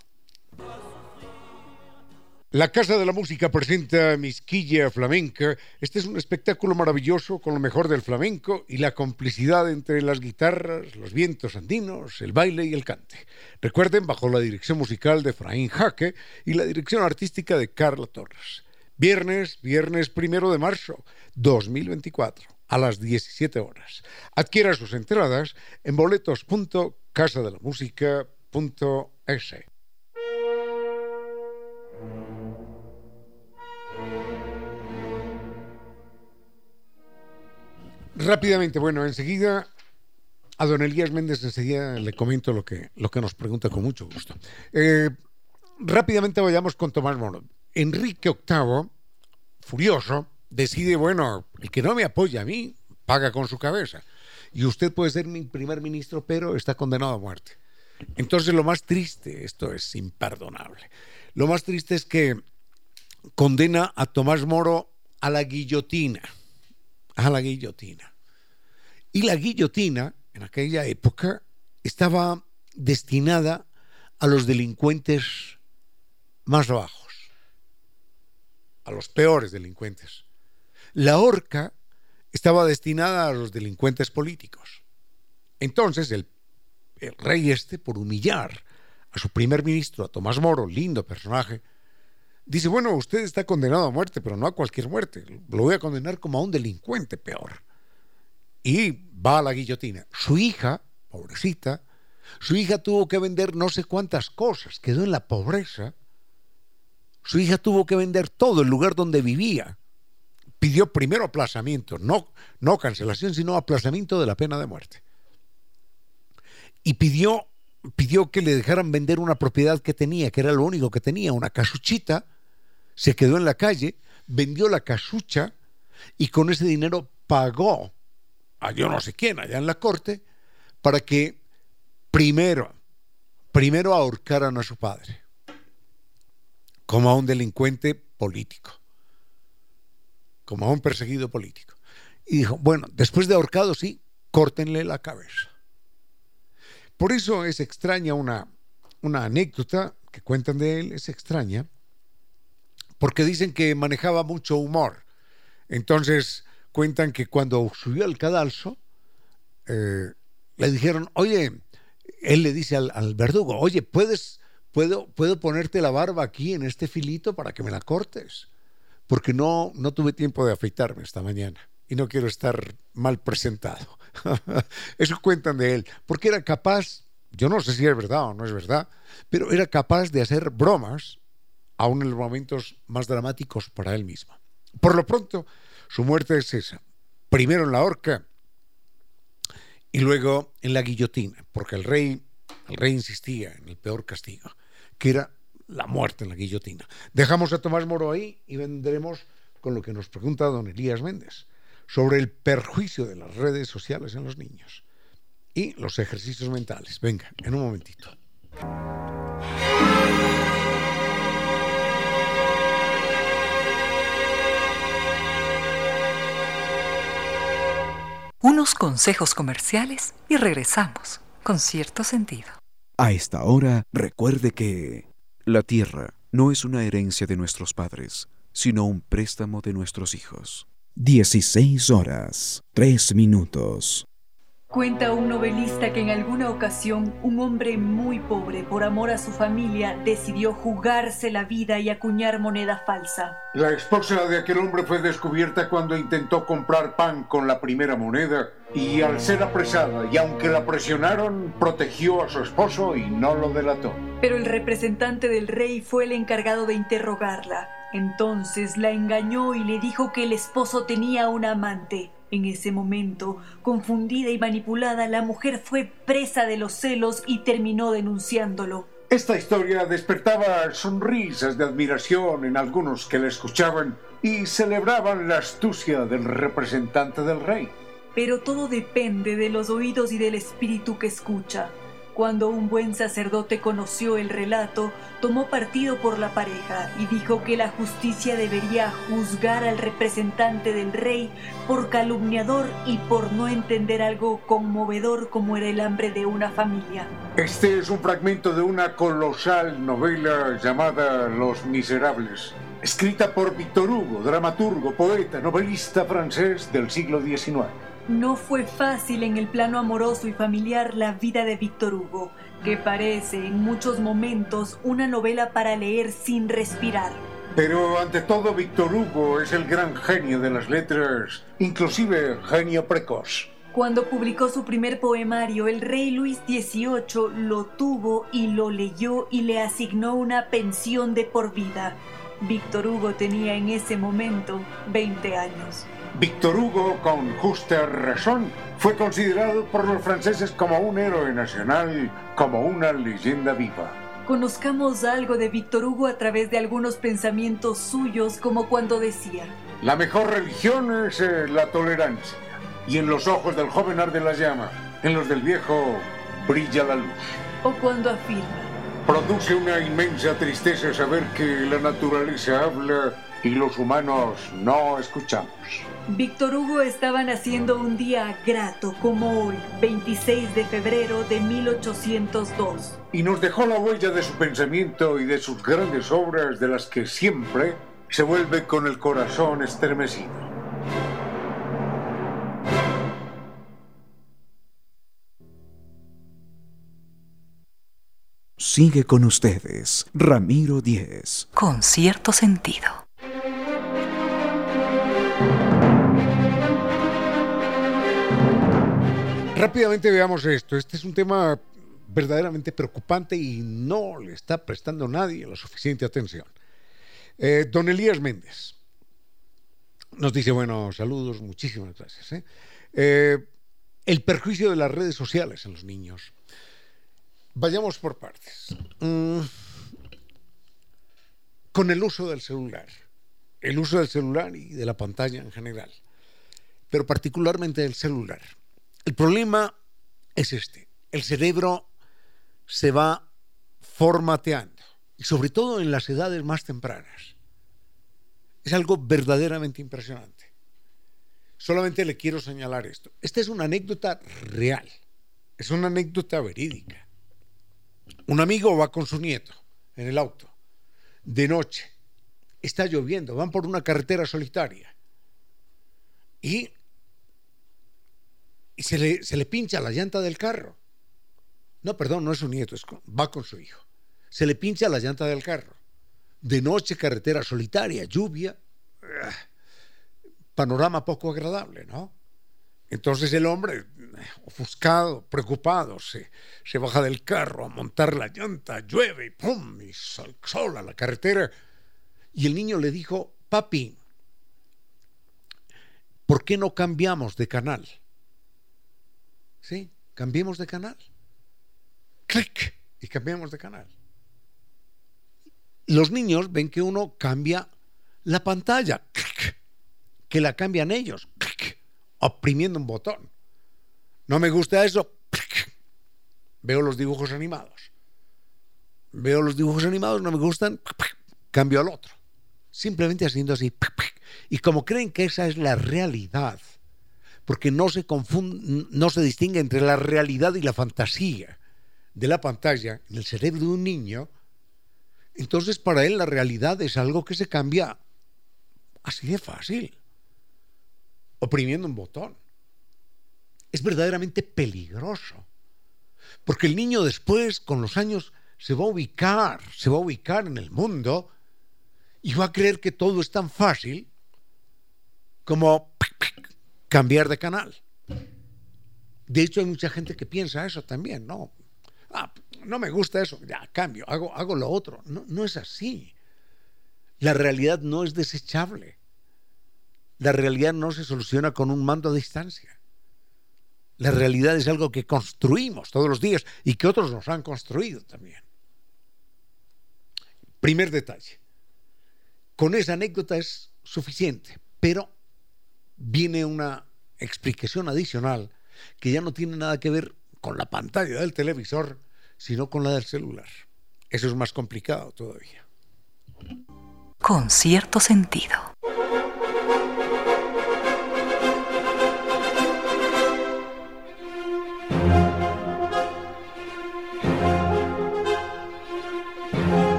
La Casa de la Música presenta Misquilla Flamenca. Este es un espectáculo maravilloso con lo mejor del flamenco y la complicidad entre las guitarras, los vientos andinos, el baile y el cante. Recuerden, bajo la dirección musical de Fraín Jaque y la dirección artística de Carla Torres. Viernes, viernes primero de marzo 2024 a las 17 horas. Adquiera sus entradas en boletos.casadelamusica.es. Rápidamente, bueno, enseguida a don Elías Méndez enseguida le comento lo que, lo que nos pregunta con mucho gusto. Eh, rápidamente vayamos con Tomás Moro. Enrique VIII, furioso, decide, bueno, el que no me apoya a mí, paga con su cabeza. Y usted puede ser mi primer ministro, pero está condenado a muerte. Entonces lo más triste, esto es imperdonable, lo más triste es que condena a Tomás Moro a la guillotina, a la guillotina. Y la guillotina, en aquella época, estaba destinada a los delincuentes más bajos, a los peores delincuentes. La horca estaba destinada a los delincuentes políticos. Entonces el, rey este, por humillar a su primer ministro, a Tomás Moro, lindo personaje, dice, bueno, usted está condenado a muerte, pero no a cualquier muerte, lo voy a condenar como a un delincuente peor. Y va a la guillotina. Su hija, pobrecita, su hija tuvo que vender no sé cuántas cosas, quedó en la pobreza. Su hija tuvo que vender todo el lugar donde vivía. Pidió primero aplazamiento, no, no cancelación, sino aplazamiento de la pena de muerte. Y pidió, pidió que le dejaran vender una propiedad que tenía, que era lo único que tenía, una casuchita. Se quedó en la calle, vendió la casucha y con ese dinero pagó a yo no sé quién allá en la corte para que primero, primero ahorcaran a su padre, como a un delincuente político, como a un perseguido político. Y dijo, bueno, después de ahorcado, sí, córtenle la cabeza. Por eso es extraña una, una anécdota que cuentan de él, es extraña, porque dicen que manejaba mucho humor. Entonces cuentan que cuando subió al cadalso, eh, le dijeron, oye, él le dice al, verdugo, oye, ¿puedes, puedo, ¿puedo ponerte la barba aquí en este filito para que me la cortes? Porque no, no tuve tiempo de afeitarme esta mañana y no quiero estar mal presentado. Eso cuentan de él, porque era capaz, yo no sé si es verdad o no es verdad, pero era capaz de hacer bromas aún en los momentos más dramáticos para él mismo. Por lo pronto, su muerte es esa. Primero en la horca y luego en la guillotina, porque el rey, el rey insistía en el peor castigo, que era la muerte en la guillotina. Dejamos a Tomás Moro ahí y vendremos con lo que nos pregunta don Elías Méndez sobre el perjuicio de las redes sociales en los niños y los ejercicios mentales. Venga, en un momentito. unos consejos comerciales y regresamos con cierto sentido. A esta hora, recuerde que la tierra no es una herencia de nuestros padres, sino un préstamo de nuestros hijos. 16 horas, 3 minutos. Cuenta un novelista que en alguna ocasión un hombre muy pobre, por amor a su familia, decidió jugarse la vida y acuñar moneda falsa. La esposa de aquel hombre fue descubierta cuando intentó comprar pan con la primera moneda y al ser apresada y aunque la presionaron, protegió a su esposo y no lo delató. Pero el representante del rey fue el encargado de interrogarla. Entonces la engañó y le dijo que el esposo tenía un amante. En ese momento, confundida y manipulada, la mujer fue presa de los celos y terminó denunciándolo. Esta historia despertaba sonrisas de admiración en algunos que la escuchaban y celebraban la astucia del representante del rey. Pero todo depende de los oídos y del espíritu que escucha. Cuando un buen sacerdote conoció el relato, tomó partido por la pareja y dijo que la justicia debería juzgar al representante del rey por calumniador y por no entender algo conmovedor como era el hambre de una familia. Este es un fragmento de una colosal novela llamada Los Miserables, escrita por Victor Hugo, dramaturgo, poeta, novelista francés del siglo XIX. No fue fácil en el plano amoroso y familiar la vida de Víctor Hugo, que parece en muchos momentos una novela para leer sin respirar. Pero ante todo Víctor Hugo es el gran genio de las letras, inclusive genio precoz. Cuando publicó su primer poemario, el rey Luis XVIII lo tuvo y lo leyó y le asignó una pensión de por vida. Víctor Hugo tenía en ese momento 20 años. Víctor Hugo, con justa razón, fue considerado por los franceses como un héroe nacional, como una leyenda viva. Conozcamos algo de Víctor Hugo a través de algunos pensamientos suyos, como cuando decía, La mejor religión es eh, la tolerancia, y en los ojos del joven arde la llama, en los del viejo brilla la luz. o cuando afirma. Produce una inmensa tristeza saber que la naturaleza habla y los humanos no escuchamos. Víctor Hugo estaba naciendo un día grato como hoy, 26 de febrero de 1802. Y nos dejó la huella de su pensamiento y de sus grandes obras de las que siempre se vuelve con el corazón estremecido. Sigue con ustedes, Ramiro Díez. Con cierto sentido. Rápidamente veamos esto. Este es un tema verdaderamente preocupante y no le está prestando nadie la suficiente atención. Eh, don Elías Méndez nos dice, bueno, saludos, muchísimas gracias. ¿eh? Eh, el perjuicio de las redes sociales en los niños. Vayamos por partes. Mm, con el uso del celular, el uso del celular y de la pantalla en general, pero particularmente del celular. El problema es este. El cerebro se va formateando, y sobre todo en las edades más tempranas. Es algo verdaderamente impresionante. Solamente le quiero señalar esto. Esta es una anécdota real, es una anécdota verídica. Un amigo va con su nieto en el auto, de noche, está lloviendo, van por una carretera solitaria y, y se, le, se le pincha la llanta del carro. No, perdón, no es su nieto, es va con su hijo. Se le pincha la llanta del carro. De noche, carretera solitaria, lluvia, ah, panorama poco agradable, ¿no? Entonces el hombre, ofuscado, preocupado, se, se, baja del carro a montar la llanta, llueve y ¡pum! y sol, sol a la carretera. Y el niño le dijo, papi, ¿por qué no cambiamos de canal? ¿Sí? Cambiemos de canal. Clic. Y cambiamos de canal. Los niños ven que uno cambia la pantalla. Clic. Que la cambian ellos. Clic. Oprimiendo un botón. No me gusta eso. Clic. Veo los dibujos animados. Veo los dibujos animados, no me gustan. Cambio al otro. Simplemente haciendo así. Y como creen que esa es la realidad, porque no se confunde, no se distingue entre la realidad y la fantasía de la pantalla en el cerebro de un niño, entonces para él la realidad es algo que se cambia así de fácil, oprimiendo un botón. Es verdaderamente peligroso, porque el niño después, con los años, se va a ubicar, se va a ubicar en el mundo y va a creer que todo es tan fácil como cambiar de canal. De hecho, hay mucha gente que piensa eso también, ¿no? Ah, no me gusta eso, ya cambio, hago, hago lo otro. No, no es así. La realidad no es desechable. La realidad no se soluciona con un mando a distancia. La realidad es algo que construimos todos los días y que otros nos han construido también. Primer detalle. Con esa anécdota es suficiente, pero viene una explicación adicional que ya no tiene nada que ver con la pantalla del televisor, sino con la del celular. Eso es más complicado todavía. Con cierto sentido.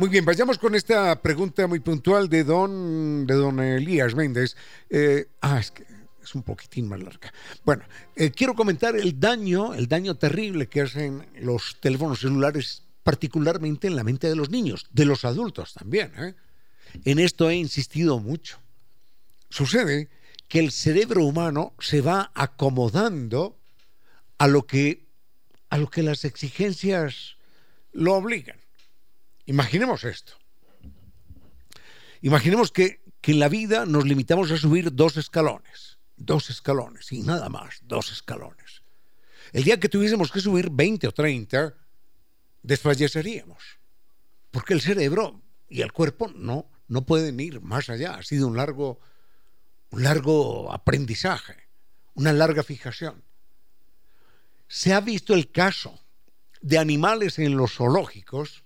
Muy bien, vayamos con esta pregunta muy puntual de don, de don Elías Méndez. Eh, ah, es que es un poquitín más larga. Bueno, eh, quiero comentar el daño, el daño terrible que hacen los teléfonos celulares, particularmente en la mente de los niños, de los adultos también. ¿eh? En esto he insistido mucho. Sucede que el cerebro humano se va acomodando a lo que, a lo que las exigencias lo obligan. Imaginemos esto. Imaginemos que, que, en la vida nos limitamos a subir dos escalones, dos escalones y nada más, dos escalones. El día que tuviésemos que subir 20 o 30, desfalleceríamos, porque el cerebro y el cuerpo no, no pueden ir más allá. Ha sido un largo, un largo aprendizaje, una larga fijación. Se ha visto el caso de animales en los zoológicos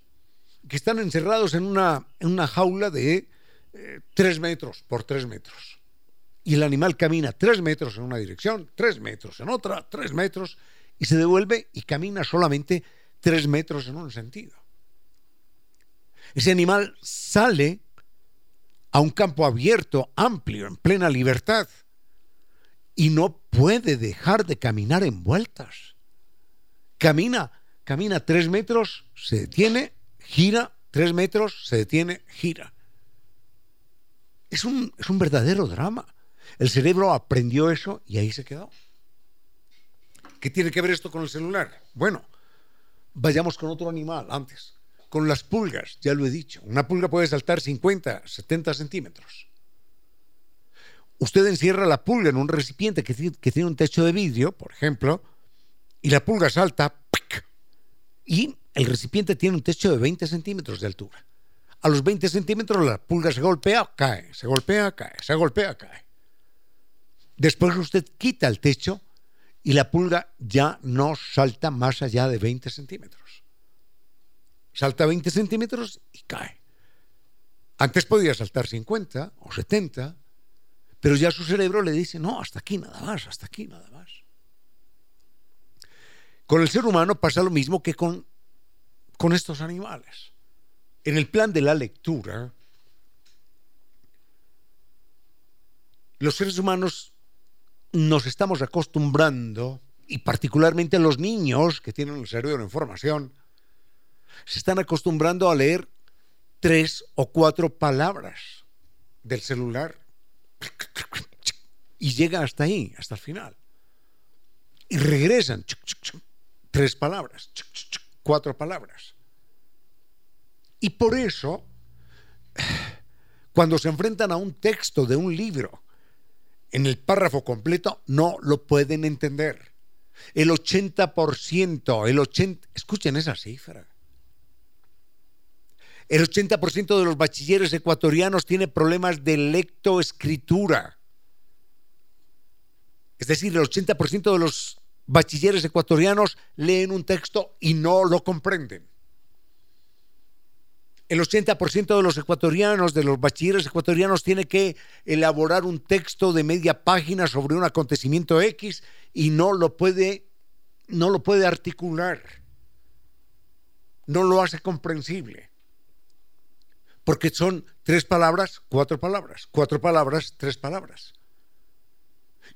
que están encerrados en una, en una jaula de eh, tres metros por tres metros. Y el animal camina tres metros en una dirección, tres metros en otra, tres metros, y se devuelve y camina solamente tres metros en un sentido. Ese animal sale a un campo abierto, amplio, en plena libertad, y no puede dejar de caminar en vueltas. Camina, camina tres metros, se detiene, gira, tres metros, se detiene, gira. Es un, es un verdadero drama. El cerebro aprendió eso y ahí se quedó. ¿Qué tiene que ver esto con el celular? Bueno, vayamos con otro animal antes. Con las pulgas, ya lo he dicho. Una pulga puede saltar 50, 70 centímetros. Usted encierra la pulga en un recipiente que, tiene un techo de vidrio, por ejemplo, y la pulga salta y el recipiente tiene un techo de 20 centímetros de altura. A los 20 centímetros la pulga se golpea, cae, se golpea, cae, se golpea, cae. Después usted quita el techo y la pulga ya no salta más allá de 20 centímetros. Salta 20 centímetros y cae. Antes podía saltar 50 o 70, pero ya su cerebro le dice, no, hasta aquí nada más, hasta aquí nada más. Con el ser humano pasa lo mismo que con, con estos animales. En el plan de la lectura, los seres humanos nos estamos acostumbrando, y particularmente los niños que tienen el cerebro en formación, se están acostumbrando a leer tres o cuatro palabras del celular y llegan hasta ahí, hasta el final. Y regresan tres palabras, cuatro palabras. Y por eso, cuando se enfrentan a un texto de un libro en el párrafo completo no lo pueden entender. El 80%, el 80, escuchen esa cifra. El 80% de los bachilleres ecuatorianos tiene problemas de lectoescritura. Es decir, el 80% de los bachilleres ecuatorianos leen un texto y no lo comprenden el 80% de los ecuatorianos, de los bachilleres ecuatorianos, tiene que elaborar un texto de media página sobre un acontecimiento X y no lo puede, no lo puede articular. No lo hace comprensible. Porque son tres palabras, cuatro palabras, cuatro palabras, tres palabras.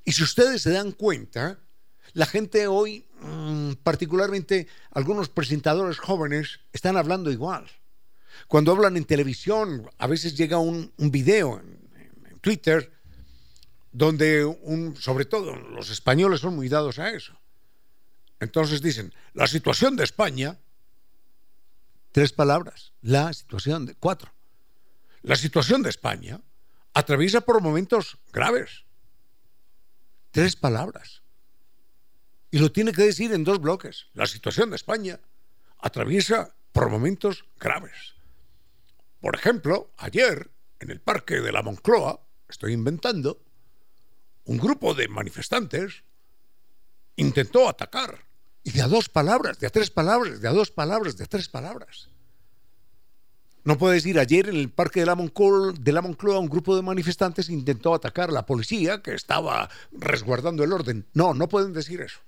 Y si ustedes se dan cuenta, la gente hoy, mm, particularmente algunos presentadores jóvenes, están hablando igual cuando hablan en televisión, a veces llega un, video en, Twitter donde, un, sobre todo los españoles son muy dados a eso. Entonces dicen, la situación de España, tres palabras, la situación de cuatro. La situación de España atraviesa por momentos graves. Tres palabras. Y lo tiene que decir en dos bloques. La situación de España atraviesa por momentos graves. Por ejemplo, ayer, en el parque de la Moncloa, estoy inventando, un grupo de manifestantes intentó atacar. Y de a dos palabras, de a tres palabras, de a dos palabras, de a tres palabras. No puede decir, ayer en el parque de la, Moncloa, de la Moncloa un grupo de manifestantes intentó atacar a la policía que estaba resguardando el orden. No, no pueden decir eso.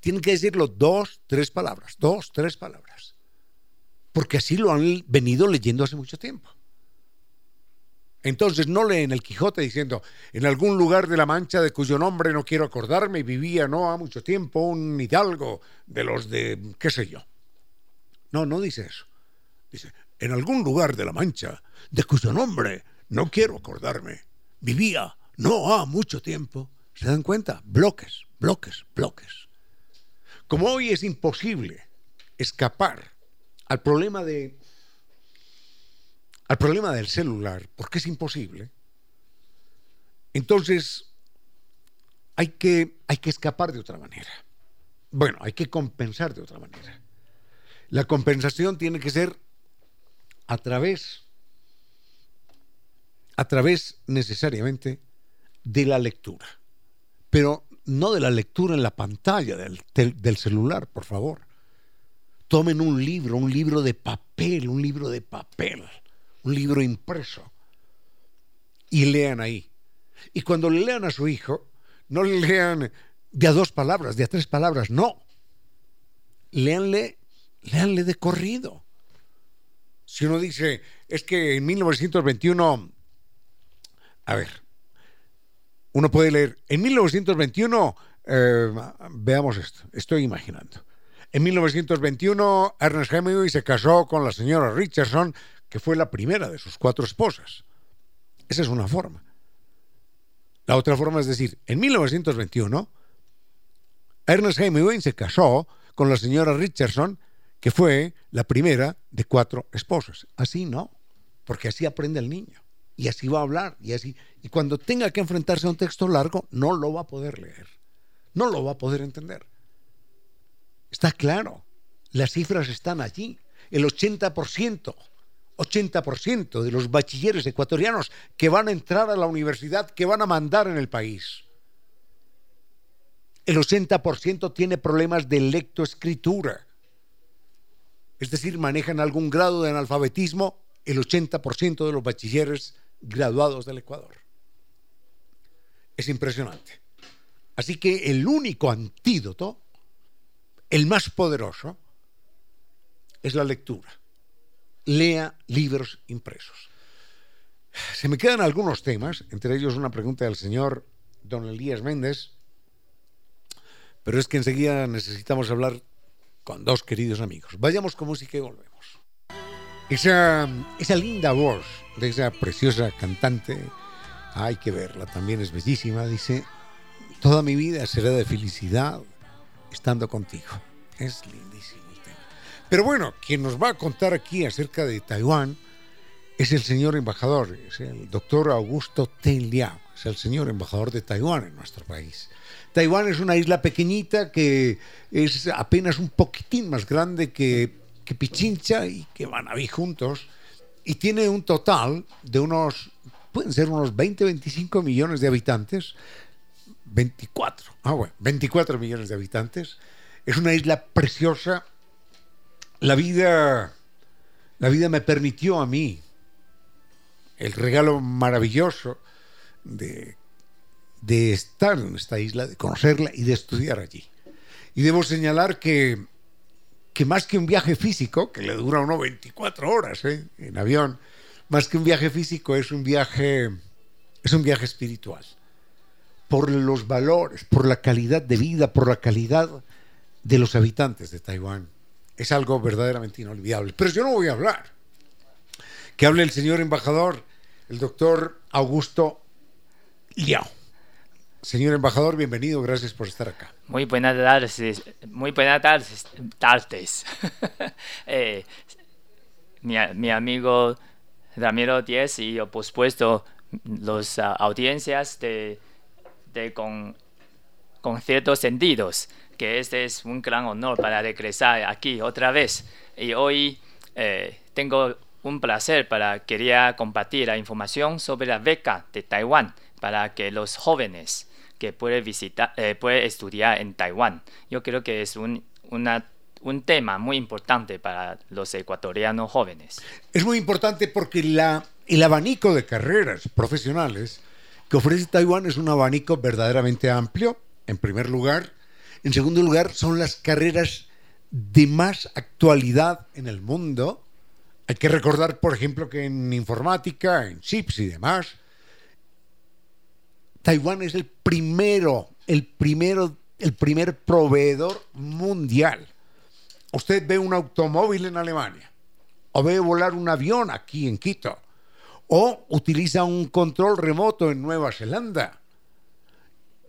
Tienen que decirlo dos, tres palabras, dos, tres palabras porque así lo han venido leyendo hace mucho tiempo. Entonces no leen el Quijote diciendo, en algún lugar de la Mancha de cuyo nombre no quiero acordarme, vivía no ha mucho tiempo un hidalgo de los de qué sé yo. No, no dice eso. Dice, en algún lugar de la Mancha de cuyo nombre no quiero acordarme, vivía no ha mucho tiempo. ¿Se dan cuenta? Bloques, bloques, bloques. Como hoy es imposible escapar al problema de al problema del celular, porque es imposible, entonces hay que, hay que escapar de otra manera. Bueno, hay que compensar de otra manera. La compensación tiene que ser a través a través necesariamente de la lectura, pero no de la lectura en la pantalla del, celular, por favor. Tomen un libro, un libro de papel, un libro de papel, un libro impreso, y lean ahí. Y cuando le lean a su hijo, no le lean de a dos palabras, de a tres palabras, no. Léanle, léanle de corrido. Si uno dice, es que en 1921, a ver, uno puede leer, en 1921, eh, veamos esto, estoy imaginando. En 1921, Ernest Hemingway se casó con la señora Richardson, que fue la primera de sus cuatro esposas. Esa es una forma. La otra forma es decir, en 1921, Ernest Hemingway se casó con la señora Richardson, que fue la primera de cuatro esposas. Así no, porque así aprende el niño y así va a hablar y así y cuando tenga que enfrentarse a un texto largo no lo va a poder leer. No lo va a poder entender. Está claro. Las cifras están allí. El 80%, 80% de los bachilleres ecuatorianos que van a entrar a la universidad, que van a mandar en el país. El 80% tiene problemas de lectoescritura es decir, manejan algún grado de analfabetismo el 80% de los bachilleres graduados del Ecuador. Es impresionante. Así que el único antídoto, el más poderoso, es la lectura. Lea libros impresos. Se me quedan algunos temas, entre ellos una pregunta del señor don Elías Méndez, pero es que enseguida necesitamos hablar con dos queridos amigos. Vayamos con música y volvemos. Esa, esa linda voz de esa preciosa cantante, hay que verla, también es bellísima, dice, toda mi vida será de felicidad estando contigo. Es lindísimo. Pero bueno, quien nos va a contar aquí acerca de Taiwán es el señor embajador, es el doctor Augusto Ten Liao, es el señor embajador de Taiwán en nuestro país. Taiwán es una isla pequeñita que es apenas un poquitín más grande que, Pichincha y que van a vivir juntos. Y tiene un total de unos, pueden ser unos 20, 25 millones de habitantes. 24, ah bueno, 24 millones de habitantes. Es una isla preciosa. La vida, la vida me permitió a mí el regalo maravilloso de de estar en esta isla, de conocerla y de estudiar allí. Y debo señalar que, que más que un viaje físico, que le dura uno 24 horas ¿eh? en avión, más que un viaje físico es un viaje, es un viaje espiritual. Por los valores, por la calidad de vida, por la calidad de los habitantes de Taiwán. Es algo verdaderamente inolvidable. Pero yo no voy a hablar. Que hable el señor embajador, el doctor Augusto Liao. Señor embajador, bienvenido, gracias por estar acá. Muy buenas tardes, muy buenas tardes. tardes. Eh, mi, amigo Ramiro Díez y por supuesto, las ah, audiencias de, con, con ciertos sentidos, que este es un gran honor para regresar aquí otra vez. Y hoy eh, tengo un placer para quería compartir la información sobre la beca de Taiwán para que los jóvenes que puede visitar, eh, puede estudiar en Taiwán. Yo creo que es un, un tema muy importante para los ecuatorianos jóvenes. Es muy importante porque el abanico de carreras profesionales que ofrece Taiwán es un abanico verdaderamente amplio, en primer lugar. En segundo lugar, son las carreras de más actualidad en el mundo. Hay que recordar, por ejemplo, que en informática, en chips y demás, Taiwán es el primero, el primero, el primer proveedor mundial. Usted ve un automóvil en Alemania, o ve volar un avión aquí en Quito, o utiliza un control remoto en Nueva Zelanda.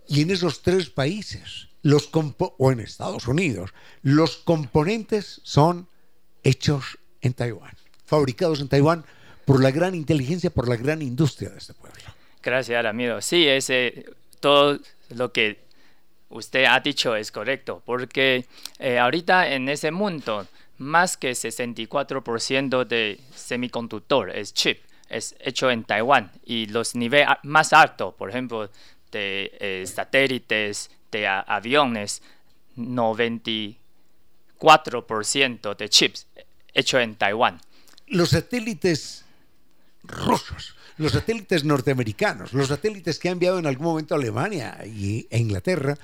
Y en esos tres países, los o en Estados Unidos, los componentes son hechos en Taiwán, fabricados en Taiwán por la gran inteligencia, por la gran industria de este pueblo. Gracias. Sí, todo lo que usted ha dicho es correcto, porque eh, ahorita en ese mundo, más que 64% de semiconductor es chip. es hecho en Taiwán y los niveles más altos, por ejemplo, de eh, satélites, de aviones, 94% de chips hecho en Taiwán. Los satélites rusos, los satélites norteamericanos, los satélites que ha enviado en algún momento Alemania y, e Inglaterra,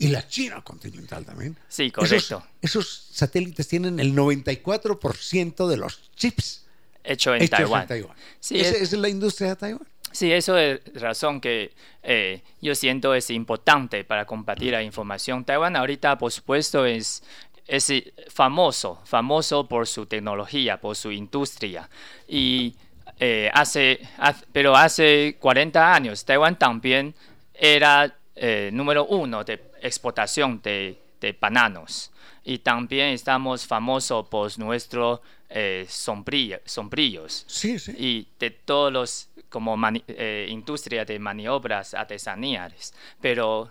y la China continental también. Sí, correcto. Esos, satélites tienen el 94% de los chips hecho en Taiwán. Sí, ¿Esa es, la industria de Taiwán? Sí, eso es razón que eh, yo siento es importante para compartir la información. Taiwán ahorita, por supuesto, es, es famoso, famoso por su tecnología, por su industria. Y eh, hace, pero hace 40 años, Taiwán también era eh, número uno de exportación de, de, bananos. Y también estamos famosos por nuestros eh, sombrillos. Sí, sí. Y de todos los, como eh, industria de maniobras artesanales. Pero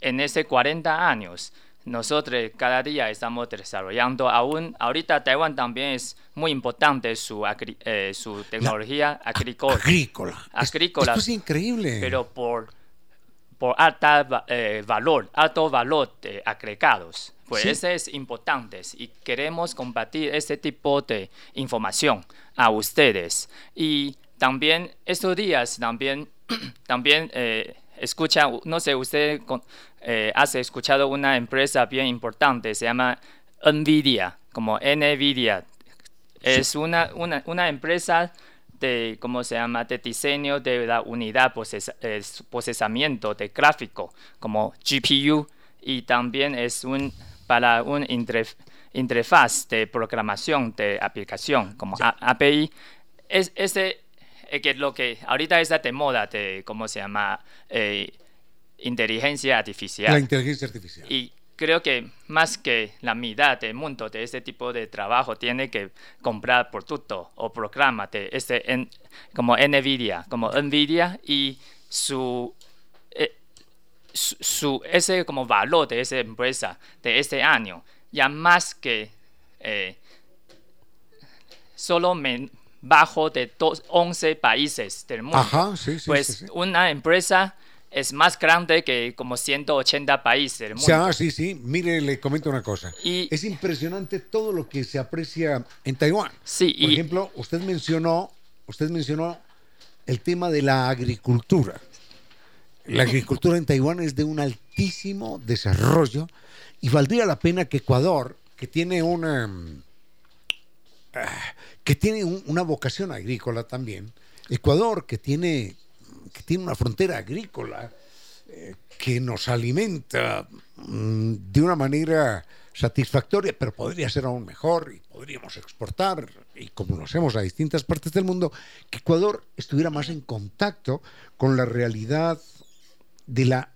en ese 40 años, nosotros cada día estamos desarrollando, aún ahorita Taiwán también es muy importante su, eh, su tecnología agrícola. Agrícola. Agrícola. Esto es increíble. Pero por por alta eh, valor, alto valor de agregados. Pues ese es importante y queremos compartir este tipo de información a ustedes. Y también estos días también, también eh, escucha, no sé, usted eh, ha escuchado una empresa bien importante, se llama Nvidia, como Nvidia. Es una, una, una empresa de, ¿cómo se llama?, de diseño de la unidad procesamiento de gráfico, como GPU, y también es un, para un interfaz de programación de aplicación, como API. Es, ese que lo que ahorita está de moda de, ¿cómo se llama?, eh, inteligencia artificial. La inteligencia artificial creo que más que la mitad del mundo de este tipo de trabajo tiene que comprar producto o programa de este en, como Nvidia, como Nvidia y su, eh, su, ese como valor de esa empresa de este año ya más que eh, solo bajo de 11 países del mundo. pues una empresa es más grande que como 180 países del mundo. sí, sí. Mire, le comento una cosa. es impresionante todo lo que se aprecia en Taiwán. Sí, Por ejemplo, usted mencionó, usted mencionó el tema de la agricultura. La agricultura en Taiwán es de un altísimo desarrollo y valdría la pena que Ecuador, que tiene una ah, que tiene una vocación agrícola también, Ecuador que tiene que tiene una frontera agrícola eh, que nos alimenta mm, de una manera satisfactoria, pero podría ser aún mejor y podríamos exportar, y como lo hacemos a distintas partes del mundo, que Ecuador estuviera más en contacto con la realidad de la,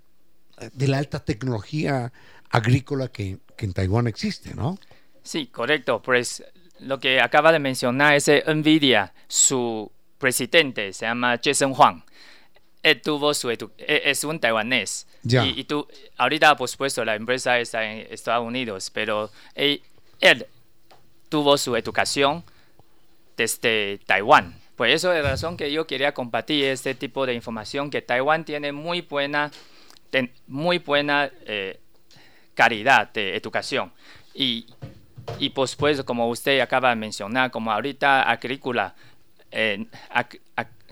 de la alta tecnología agrícola que, que en Taiwán existe, ¿no? Sí, correcto. Pues lo que acaba de mencionar es Nvidia, su presidente se llama Jason Huang él tuvo su e, es un taiwanés. Y, tú, ahorita, por supuesto, la empresa está en Estados Unidos, pero él, tuvo su educación desde Taiwán. Por eso es la razón que yo quería compartir este tipo de información, que Taiwán tiene muy buena, muy buena eh, calidad de educación. Y, y por supuesto, como usted acaba de mencionar, como ahorita agrícola, eh,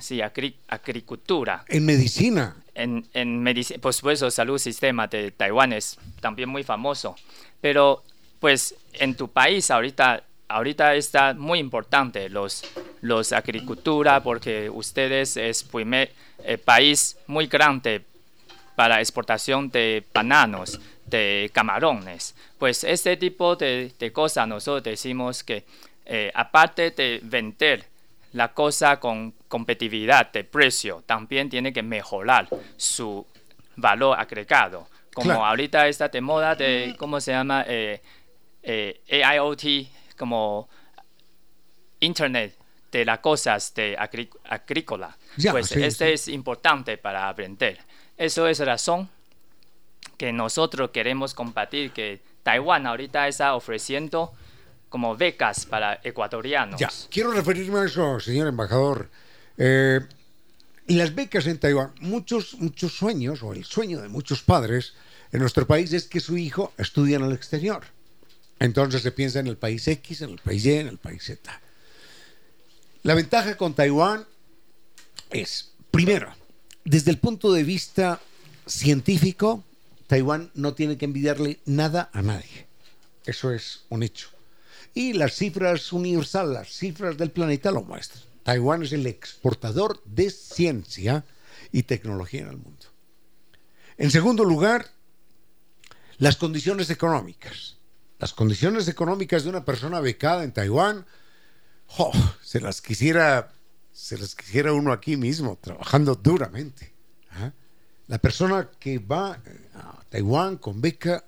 sí, agricultura. En medicina. En, en medicina, por supuesto, salud sistema de Taiwán es también muy famoso. Pero, pues, en tu país ahorita, ahorita está muy importante los, los agricultura porque ustedes es primer eh, país muy grande para exportación de bananos, de camarones. Pues este tipo de, de cosas nosotros decimos que eh, aparte de vender la cosa con competitividad de precio también tiene que mejorar su valor agregado. Como ahorita está de moda de, ¿cómo se llama? Eh, eh, AIoT, como Internet de las cosas de agrícola. pues este es importante para aprender. Eso es razón que nosotros queremos compartir que Taiwán ahorita está ofreciendo como becas para ecuatorianos. Ya, quiero referirme a eso, señor embajador. Eh, las becas en Taiwán, muchos, muchos sueños, o el sueño de muchos padres en nuestro país es que su hijo estudie en el exterior. Entonces se piensa en el país X, en el país Y, en el país Z. La ventaja con Taiwán es, primero, desde el punto de vista científico, Taiwán no tiene que envidiarle nada a nadie. Eso es un hecho. Y las cifras universales, las cifras del planeta lo muestran. Taiwán es el exportador de ciencia y tecnología en el mundo. En segundo lugar, las condiciones económicas. Las condiciones económicas de una persona becada en Taiwán, se las quisiera, se las quisiera uno aquí mismo, trabajando duramente. ¿ah? La persona que va a Taiwán con beca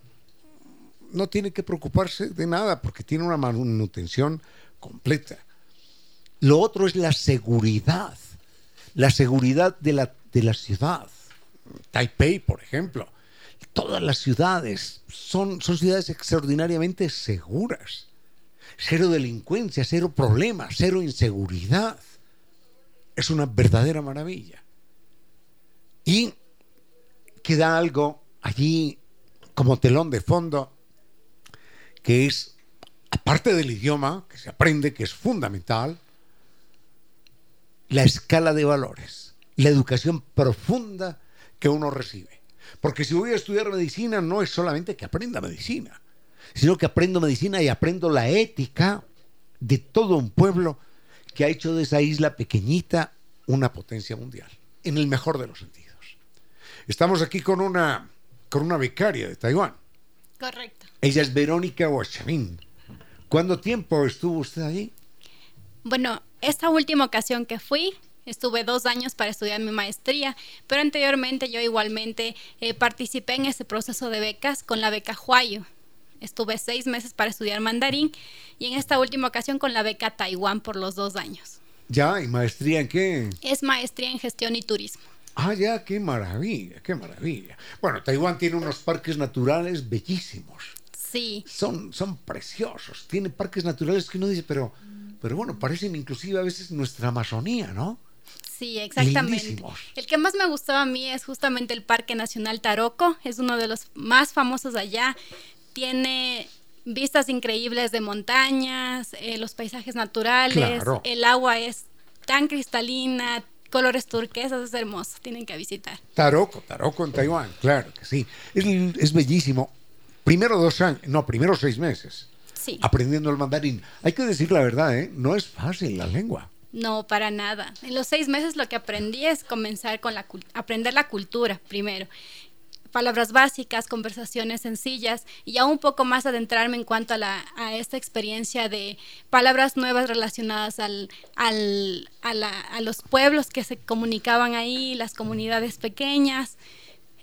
no tiene que preocuparse de nada porque tiene una manutención completa. Lo otro es la seguridad, la seguridad de la, de ciudad. Taipei, por ejemplo. Todas las ciudades son, son ciudades extraordinariamente seguras. Cero delincuencia, cero problemas, cero inseguridad. Es una verdadera maravilla. Y queda algo allí como telón de fondo que es, aparte del idioma, que se aprende, que es fundamental, la escala de valores, la educación profunda que uno recibe. Porque si voy a estudiar medicina no es solamente que aprenda medicina, sino que aprendo medicina y aprendo la ética de todo un pueblo que ha hecho de esa isla pequeñita una potencia mundial, en el mejor de los sentidos. Estamos aquí con una, con una becaria de Taiwán. Correcto. Ella es Verónica Huachamín. ¿Cuánto tiempo estuvo usted allí? Bueno, esta última ocasión que fui, estuve dos años para estudiar mi maestría, pero anteriormente yo igualmente eh, participé en ese proceso de becas con la beca Huayo. Estuve seis meses para estudiar mandarín y en esta última ocasión con la beca Taiwán por los dos años. ¿Ya? ¿Y maestría en qué? Es maestría en gestión y turismo. Ah, ya, qué maravilla, qué maravilla. Bueno, Taiwán tiene unos parques naturales bellísimos. Sí. Son, son preciosos. Tiene parques naturales que uno dice, pero pero bueno, parecen inclusive a veces nuestra Amazonía, ¿no? Sí, exactamente. El que más me gustó a mí es justamente el Parque Nacional Taroco, es uno de los más famosos allá. Tiene vistas increíbles de montañas, eh, los paisajes naturales, el agua es tan cristalina, colores turquesas, es hermoso, tienen que visitar. Taroco, Taroco en Taiwán, claro que sí. Es, es bellísimo. Primero dos años, no, primero seis meses aprendiendo el mandarín. Hay que decir la verdad, ¿eh? no es fácil la lengua. No, para nada. En los seis meses lo que aprendí es comenzar con la aprender la cultura primero. Palabras básicas, conversaciones sencillas y ya un poco más adentrarme en cuanto a, la, a esta experiencia de palabras nuevas relacionadas al, al, a, la, a, los pueblos que se comunicaban ahí, las comunidades pequeñas.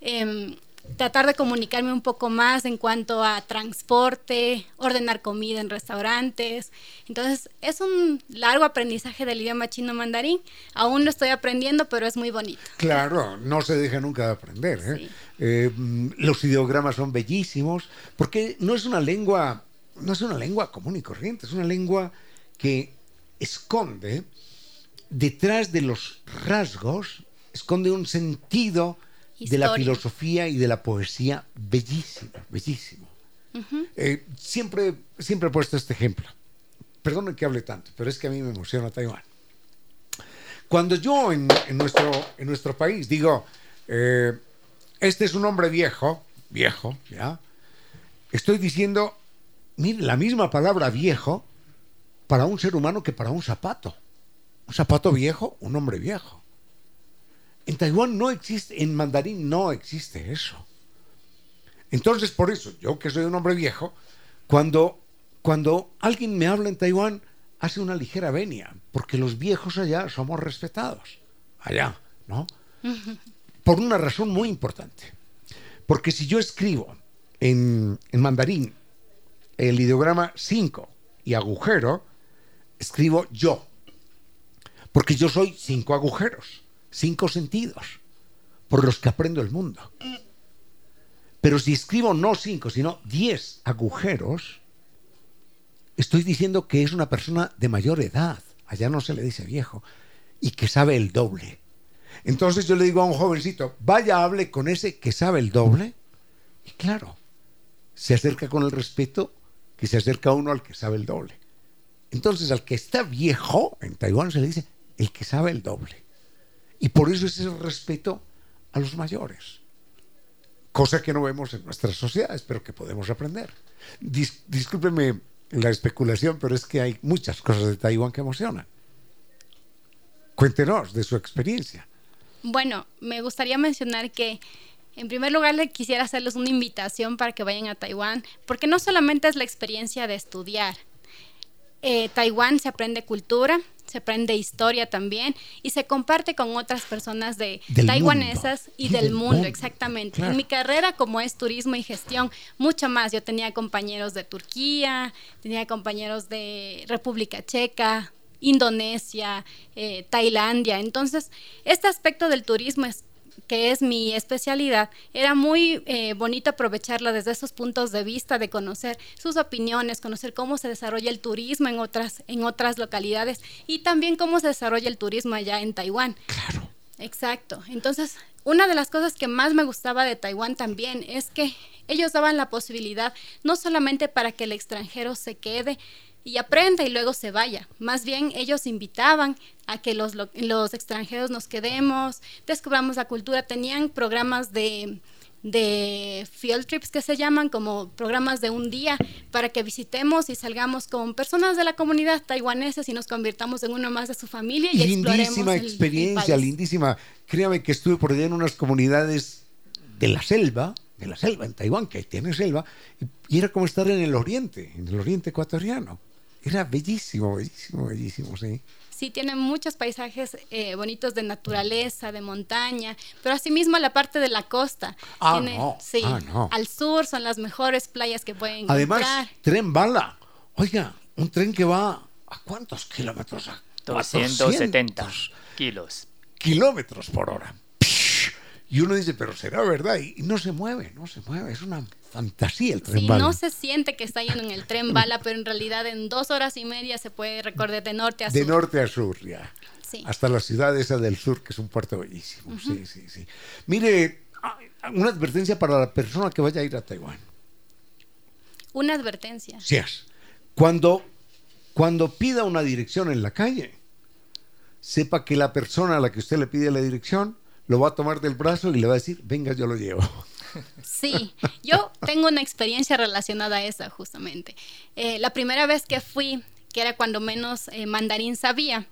Eh, tratar de comunicarme un poco más en cuanto a transporte, ordenar comida en restaurantes. Entonces, es un largo aprendizaje del idioma chino mandarín. Aún lo estoy aprendiendo, pero es muy bonito. Claro, no se deja nunca de aprender. ¿eh? Eh, los ideogramas son bellísimos, porque no es una lengua, no es una lengua común y corriente, es una lengua que esconde detrás de los rasgos, esconde un sentido de la filosofía y de la poesía bellísimo, bellísimo. Eh, siempre, siempre he puesto este ejemplo. Perdone que hable tanto, pero es que a mí me emociona Taiwán. Cuando yo en, nuestro, en nuestro país digo, eh, este es un hombre viejo, viejo, ¿ya? Estoy diciendo, mire, la misma palabra viejo para un ser humano que para un zapato. Un zapato viejo, un hombre viejo. En Taiwán no existe, en mandarín no existe eso. Entonces, por eso, yo que soy un hombre viejo, cuando, cuando alguien me habla en Taiwán, hace una ligera venia, porque los viejos allá somos respetados. Allá, ¿no? Por una razón muy importante. Porque si yo escribo en, en mandarín el ideograma 5 y agujero, escribo yo. Porque yo soy cinco agujeros cinco sentidos por los que aprendo el mundo. Pero si escribo no cinco, sino diez agujeros, estoy diciendo que es una persona de mayor edad, allá no se le dice viejo, y que sabe el doble. Entonces yo le digo a un jovencito, vaya, hable con ese que sabe el doble. Y claro, se acerca con el respeto que se acerca uno al que sabe el doble. Entonces al que está viejo, en Taiwán se le dice, el que sabe el doble. Y por eso es el respeto a los mayores. Cosa que no vemos en nuestras sociedades, pero que podemos aprender. discúlpeme la especulación, pero es que hay muchas cosas de Taiwán que emocionan. Cuéntenos de su experiencia. Bueno, me gustaría mencionar que en primer lugar le quisiera hacerles una invitación para que vayan a Taiwán, porque no solamente es la experiencia de estudiar. Eh, Taiwán se aprende cultura, se aprende historia también y se comparte con otras personas de taiwanesas y del, mundo, exactamente. En mi carrera como es turismo y gestión, mucho más. Yo tenía compañeros de Turquía, tenía compañeros de República Checa, Indonesia, eh, Tailandia. Entonces, este aspecto del turismo es que es mi especialidad, era muy eh, bonito aprovecharla desde esos puntos de vista, de conocer sus opiniones, conocer cómo se desarrolla el turismo en otras, en otras localidades y también cómo se desarrolla el turismo allá en Taiwán. Claro. Exacto. Entonces, una de las cosas que más me gustaba de Taiwán también es que ellos daban la posibilidad no solamente para que el extranjero se quede, y aprenda y luego se vaya. Más bien ellos invitaban a que los, los extranjeros nos quedemos, descubramos la cultura, tenían programas de, de field trips que se llaman como programas de un día para que visitemos y salgamos con personas de la comunidad taiwanesa y nos convirtamos en uno más de su familia y lindísima experiencia lindísima. Créame que estuve por allá en unas comunidades de la selva de la selva en Taiwán que tiene selva y era como estar en el oriente en el oriente ecuatoriano era bellísimo, bellísimo, bellísimo, sí. Sí, tiene muchos paisajes eh, bonitos de naturaleza, de montaña, pero asimismo la parte de la costa. Ah, no. Sí, ah, no. al sur son las mejores playas que pueden Además, tren bala. Oiga, un tren que va a cuántos kilómetros? A 270 kilos. Kilómetros por hora. Y uno dice, pero será verdad. Y no se mueve, no se mueve. Es una fantasía el tren sí, no se siente que está yendo en el tren bala, pero en realidad en dos horas y media se puede recorrer de norte a sur. De norte a sur, ya. Sí. Hasta la ciudad esa del sur, que es un puerto bellísimo. Sí, sí, sí. Mire, una advertencia para la persona que vaya a ir a Taiwán. Una advertencia. Sí, cuando, cuando pida una dirección en la calle, sepa que la persona a la que usted le pide la dirección lo va a tomar del brazo y le va a decir, venga, yo lo llevo. Sí, yo tengo una experiencia relacionada a esa justamente. Eh, la primera vez que fui, que era cuando menos eh, mandarín sabía,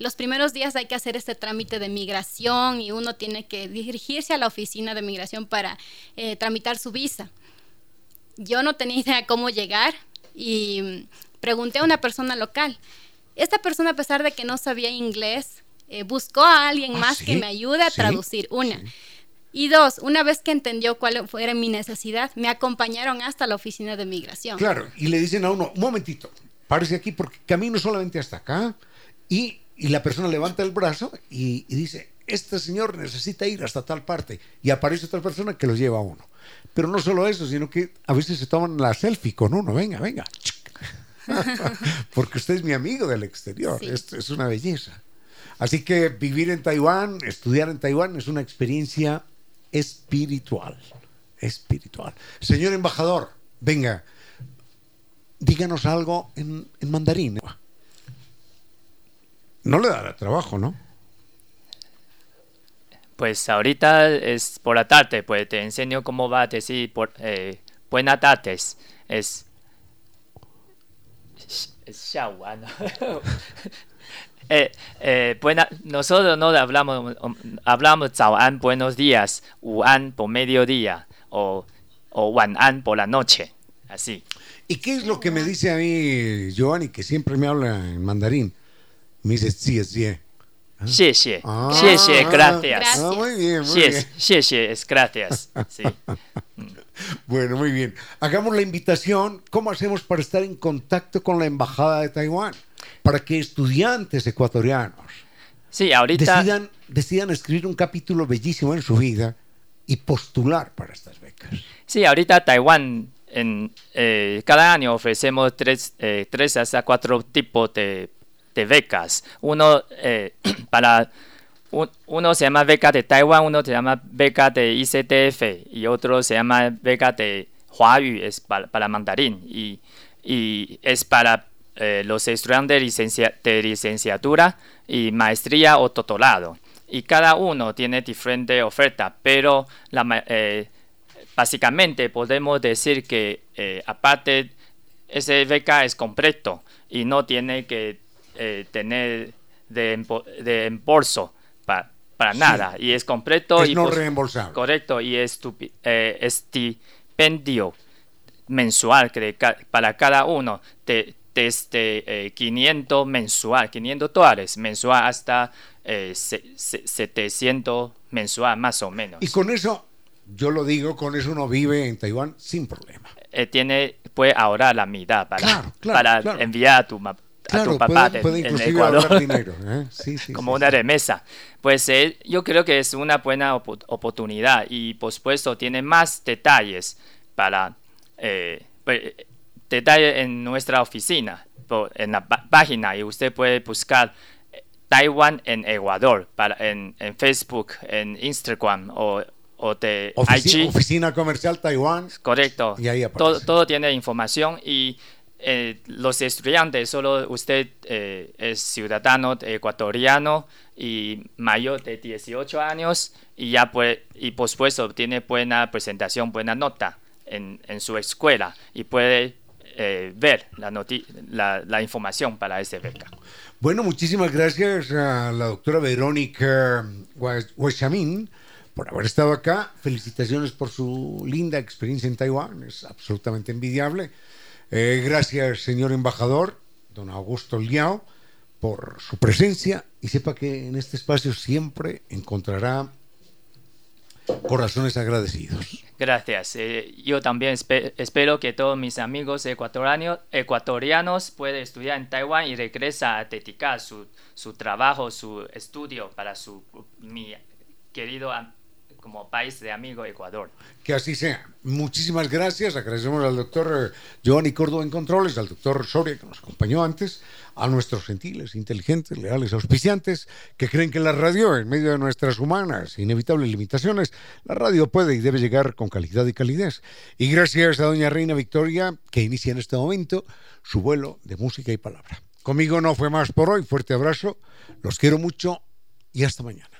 los primeros días hay que hacer este trámite de migración y uno tiene que dirigirse a la oficina de migración para eh, tramitar su visa. Yo no tenía idea cómo llegar y pregunté a una persona local. Esta persona, a pesar de que no sabía inglés, eh, buscó a alguien ah, más que me ayude a traducir, una. Y dos, una vez que entendió cuál era mi necesidad, me acompañaron hasta la oficina de migración. Claro, y le dicen a uno, un momentito, párese aquí porque camino solamente hasta acá. Y, la persona levanta el brazo y, dice, este señor necesita ir hasta tal parte. Y aparece otra persona que lo lleva a uno. Pero no solo eso, sino que a veces se toman la selfie con uno, venga, venga. porque usted es mi amigo del exterior, esto es una belleza. Así que vivir en Taiwán, estudiar en Taiwán es una experiencia espiritual. Espiritual. Señor embajador, venga, díganos algo en, mandarín. No le dará trabajo, ¿no? Pues ahorita es por la tarde, pues te enseño cómo va a decir por, eh, buenas tardes. Es, es, Eh, eh, buena, nosotros no hablamos, hablamos Zao buenos días, An por mediodía o, o Wan An por la noche, así. ¿Y qué es lo que me dice a mí Giovanni, que siempre me habla en mandarín? Me dice, sí, sí. ¿Ah? Ah, gracias. Ah, muy bien, muy bien. es gracias. Sí. bueno, muy bien. Hagamos la invitación. ¿Cómo hacemos para estar en contacto con la Embajada de Taiwán? Para que estudiantes ecuatorianos sí, ahorita... decidan, decidan escribir un capítulo bellísimo en su vida y postular para estas becas. Sí, ahorita Taiwán en, eh, cada año ofrecemos tres, eh, tres hasta cuatro tipos de, de becas. Uno para uno se llama beca de Taiwán, uno se llama beca de ICTF y otro se llama beca de Huayu, es para, mandarín y, y, es para los estudiantes de, licenciatura y maestría o doctorado. Y cada uno tiene diferente oferta, pero la, Básicamente podemos decir que eh, aparte ese beca es completo y no tiene que eh, tener de, de embolso para nada y es completo y no reembolsable. Correcto y es eh, estipendio mensual que para cada uno desde 500 mensual, 500 dólares mensual hasta 700 mensual más o menos. Y con eso yo lo digo, con eso uno vive en Taiwán sin problema. Eh, tiene, puede ahorrar la mitad para, para enviar a tu, a tu papá puede, en Ecuador. Dinero, ¿eh? como una remesa. Pues eh, yo creo que es una buena oportunidad y por supuesto tiene más detalles para detalles en nuestra oficina, en la página y usted puede buscar Taiwán en Ecuador para, en, en Facebook, en Instagram o o de Oficina Comercial Taiwán. Correcto. Y ahí todo, todo, tiene información y eh, los estudiantes, solo usted eh, es ciudadano ecuatoriano y mayor de 18 años y ya puede, y por supuesto tiene buena presentación, buena nota en, en su escuela y puede eh, ver la, la, la, información para ese beca. Bueno, muchísimas gracias a la doctora Verónica Huachamin por haber estado acá. Felicitaciones por su linda experiencia en Taiwán, es absolutamente envidiable. Eh, gracias, señor embajador, don Augusto Liao, por su presencia y sepa que en este espacio siempre encontrará corazones agradecidos. Gracias. Eh, yo también espero que todos mis amigos ecuatorianos, ecuatorianos puedan estudiar en Taiwán y regresa a dedicar su, su trabajo, su estudio para su mi querido como país de amigo Ecuador. Que así sea. Muchísimas gracias. Agradecemos al doctor eh, Giovanni Córdoba en Controles, al doctor Soria que nos acompañó antes, a nuestros gentiles, inteligentes, leales, auspiciantes, que creen que la radio, en medio de nuestras humanas, inevitables limitaciones, la radio puede y debe llegar con calidad y calidez. Y gracias a doña Reina Victoria, que inicia en este momento su vuelo de música y palabra. Conmigo no fue más por hoy. Fuerte abrazo. Los quiero mucho y hasta mañana.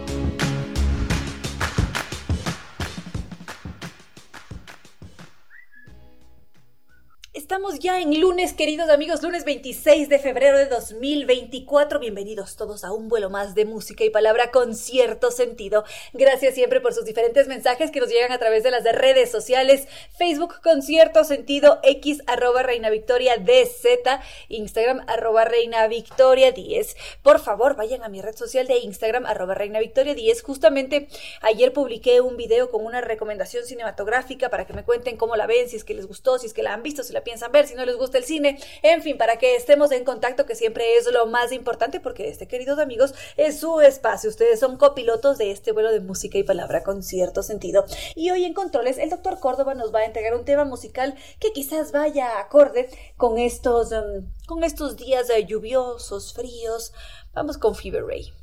Estamos ya en lunes, queridos amigos, lunes 26 de febrero de 2024. Bienvenidos todos a un vuelo más de música y palabra con cierto sentido. Gracias siempre por sus diferentes mensajes que nos llegan a través de las redes sociales, Facebook con cierto sentido, X arroba Reina Victoria DZ, Instagram arroba Reina Victoria 10. Por favor, vayan a mi red social de Instagram arroba Reina Victoria 10. Justamente ayer publiqué un video con una recomendación cinematográfica para que me cuenten cómo la ven, si es que les gustó, si es que la han visto, si la piensan ver, si no les gusta el cine, en fin, para que estemos en contacto, que siempre es lo más importante, porque este, queridos amigos, es su espacio. Ustedes son copilotos de este vuelo de música y palabra con cierto sentido. Y hoy en Controles, el doctor Córdoba nos va a entregar un tema musical que quizás vaya acorde con estos, um, con estos días uh, lluviosos, fríos. Vamos con Fever Ray.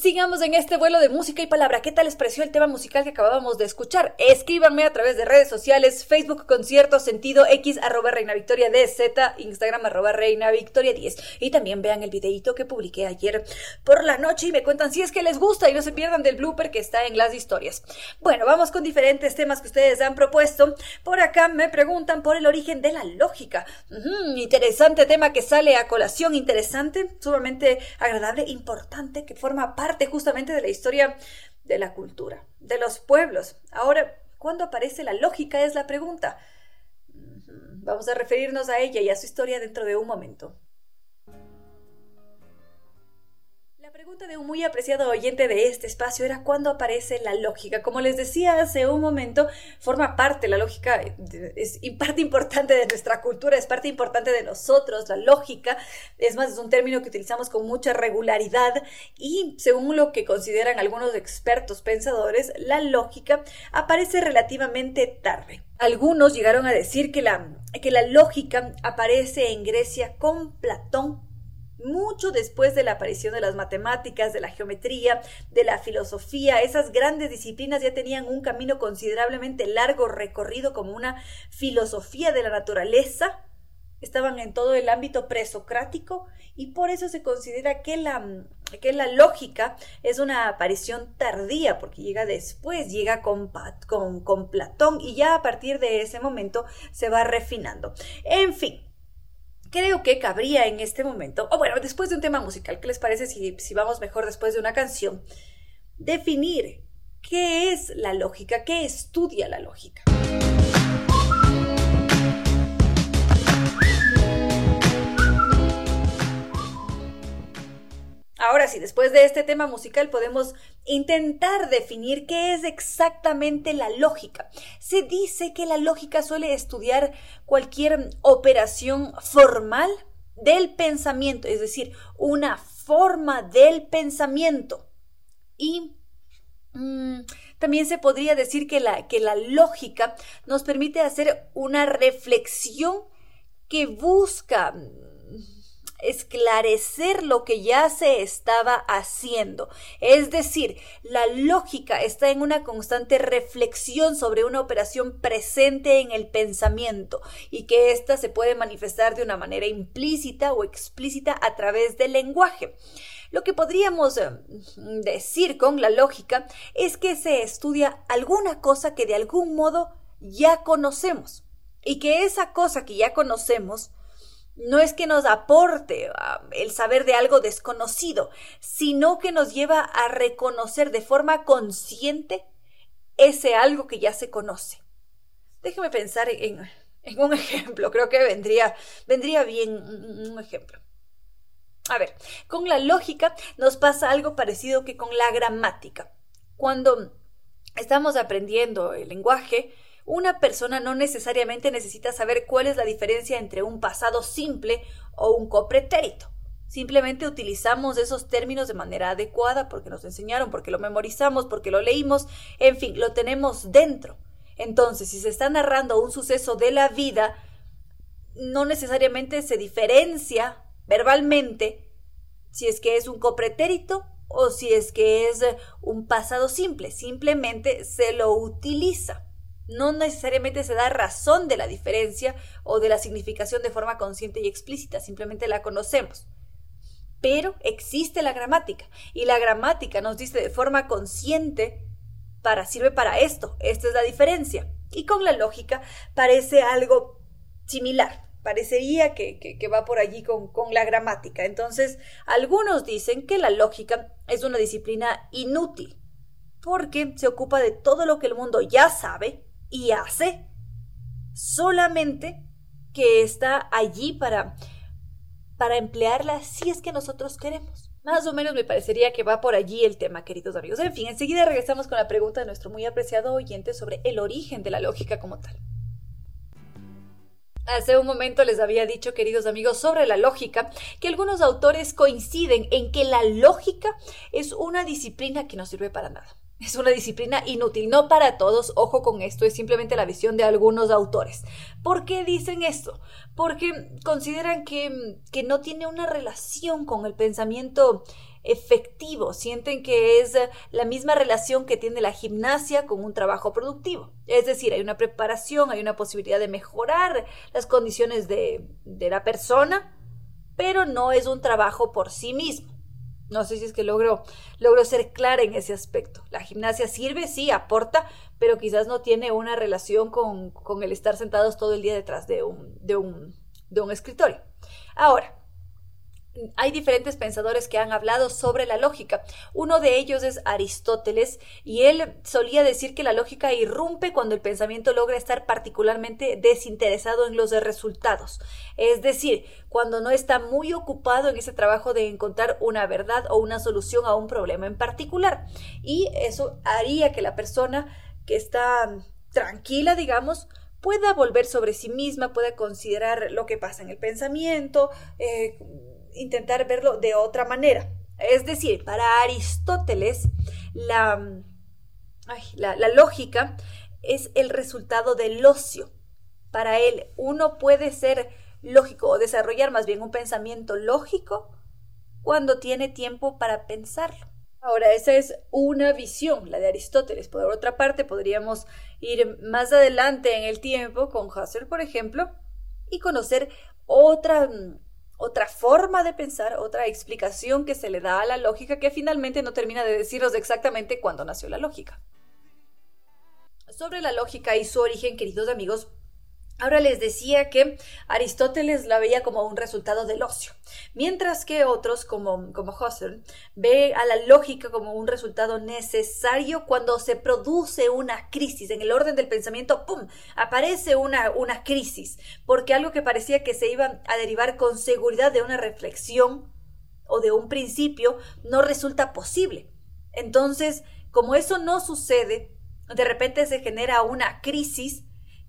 Sigamos en este vuelo de música y palabra. ¿Qué tal les pareció el tema musical que acabábamos de escuchar? Escríbanme a través de redes sociales, Facebook Concierto Sentido X arroba Reina Victoria DZ, Instagram arroba Reina Victoria 10. Y también vean el videito que publiqué ayer por la noche y me cuentan si es que les gusta y no se pierdan del blooper que está en las historias. Bueno, vamos con diferentes temas que ustedes han propuesto. Por acá me preguntan por el origen de la lógica. interesante tema que sale a colación, interesante, sumamente agradable, importante, que forma parte parte justamente de la historia de la cultura, de los pueblos. Ahora, ¿cuándo aparece la lógica? Es la pregunta. Vamos a referirnos a ella y a su historia dentro de un momento. Pregunta de un muy apreciado oyente de este espacio era cuándo aparece la lógica. Como les decía hace un momento, forma parte, la lógica es parte importante de nuestra cultura, es parte importante de nosotros, la lógica. Es más, es un término que utilizamos con mucha regularidad y según lo que consideran algunos expertos pensadores, la lógica aparece relativamente tarde. Algunos llegaron a decir que la, que la lógica aparece en Grecia con Platón mucho después de la aparición de las matemáticas, de la geometría, de la filosofía, esas grandes disciplinas ya tenían un camino considerablemente largo recorrido como una filosofía de la naturaleza, estaban en todo el ámbito presocrático y por eso se considera que la, que la lógica es una aparición tardía, porque llega después, llega con, Platón y ya a partir de ese momento se va refinando. En fin, creo que cabría en este momento, o bueno, después de un tema musical, ¿qué les parece si, si vamos mejor después de una canción? Definir qué es la lógica, qué estudia la lógica. Ahora sí, después de este tema musical podemos intentar definir qué es exactamente la lógica. Se dice que la lógica suele estudiar cualquier operación formal del pensamiento, es decir, una forma del pensamiento. Y mm, también se podría decir que la, que la lógica nos permite hacer una reflexión que busca esclarecer lo que ya se estaba haciendo. Es decir, la lógica está en una constante reflexión sobre una operación presente en el pensamiento y que ésta se puede manifestar de una manera implícita o explícita a través del lenguaje. Lo que podríamos eh, decir con la lógica es que se estudia alguna cosa que de algún modo ya conocemos y que esa cosa que ya conocemos no es que nos aporte ah, el saber de algo desconocido, sino que nos lleva a reconocer de forma consciente ese algo que ya se conoce. Déjeme pensar en, un ejemplo, creo que vendría, vendría bien un ejemplo. A ver, con la lógica nos pasa algo parecido que con la gramática. Cuando estamos aprendiendo el lenguaje, una persona no necesariamente necesita saber cuál es la diferencia entre un pasado simple o un copretérito. Simplemente utilizamos esos términos de manera adecuada porque nos enseñaron, porque lo memorizamos, porque lo leímos, en fin, lo tenemos dentro. Entonces, si se está narrando un suceso de la vida, no necesariamente se diferencia verbalmente si es que es un copretérito o si es que es un pasado simple, simplemente se lo utiliza no necesariamente se da razón de la diferencia o de la significación de forma consciente y explícita, simplemente la conocemos. Pero existe la gramática y la gramática nos dice de forma consciente para sirve para esto, esta es la diferencia. Y con la lógica parece algo similar, parecería que, va por allí con la gramática. Entonces, algunos dicen que la lógica es una disciplina inútil, porque se ocupa de todo lo que el mundo ya sabe y hace, solamente que está allí para, para emplearla si es que nosotros queremos. Más o menos me parecería que va por allí el tema, queridos amigos. En fin, enseguida regresamos con la pregunta de nuestro muy apreciado oyente sobre el origen de la lógica como tal. Hace un momento les había dicho, queridos amigos, sobre la lógica, que algunos autores coinciden en que la lógica es una disciplina que no sirve para nada. Es una disciplina inútil, no para todos, ojo con esto, es simplemente la visión de algunos autores. ¿Por qué dicen esto? Porque consideran que, que no tiene una relación con el pensamiento efectivo, sienten que es la misma relación que tiene la gimnasia con un trabajo productivo. Es decir, hay una preparación, hay una posibilidad de mejorar las condiciones de, de la persona, pero no es un trabajo por sí mismo. No sé si es que logro, logro ser clara en ese aspecto. La gimnasia sirve, sí, aporta, pero quizás no tiene una relación con, con el estar sentados todo el día detrás de un, de un, de un escritorio. Ahora, hay diferentes pensadores que han hablado sobre la lógica. Uno de ellos es Aristóteles y él solía decir que la lógica irrumpe cuando el pensamiento logra estar particularmente desinteresado en los resultados. Es decir, cuando no está muy ocupado en ese trabajo de encontrar una verdad o una solución a un problema en particular. Y eso haría que la persona que está tranquila, digamos, pueda volver sobre sí misma, pueda considerar lo que pasa en el pensamiento, eh, intentar verlo de otra manera. Es decir, para Aristóteles, la, la, lógica es el resultado del ocio. Para él, uno puede ser lógico o desarrollar más bien un pensamiento lógico cuando tiene tiempo para pensarlo. Ahora, esa es una visión, la de Aristóteles. Por otra parte, podríamos ir más adelante en el tiempo con Husserl, por ejemplo, y conocer otra otra forma de pensar, otra explicación que se le da a la lógica que finalmente no termina de decirnos exactamente cuándo nació la lógica. Sobre la lógica y su origen, queridos amigos, Ahora les decía que Aristóteles la veía como un resultado del ocio, mientras que otros, como, como Husserl, ve a la lógica como un resultado necesario cuando se produce una crisis. En el orden del pensamiento, ¡pum!, aparece una, una crisis, porque algo que parecía que se iba a derivar con seguridad de una reflexión o de un principio no resulta posible. Entonces, como eso no sucede, de repente se genera una crisis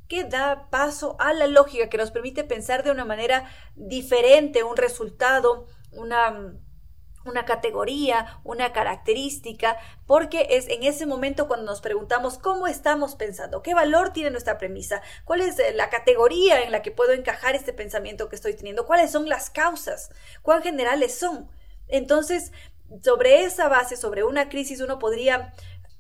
que da paso a la lógica, que nos permite pensar de una manera diferente un resultado, una, una categoría, una característica, porque es en ese momento cuando nos preguntamos cómo estamos pensando, qué valor tiene nuestra premisa, cuál es eh, la categoría en la que puedo encajar este pensamiento que estoy teniendo, cuáles son las causas, cuán generales son. Entonces, sobre esa base, sobre una crisis, uno podría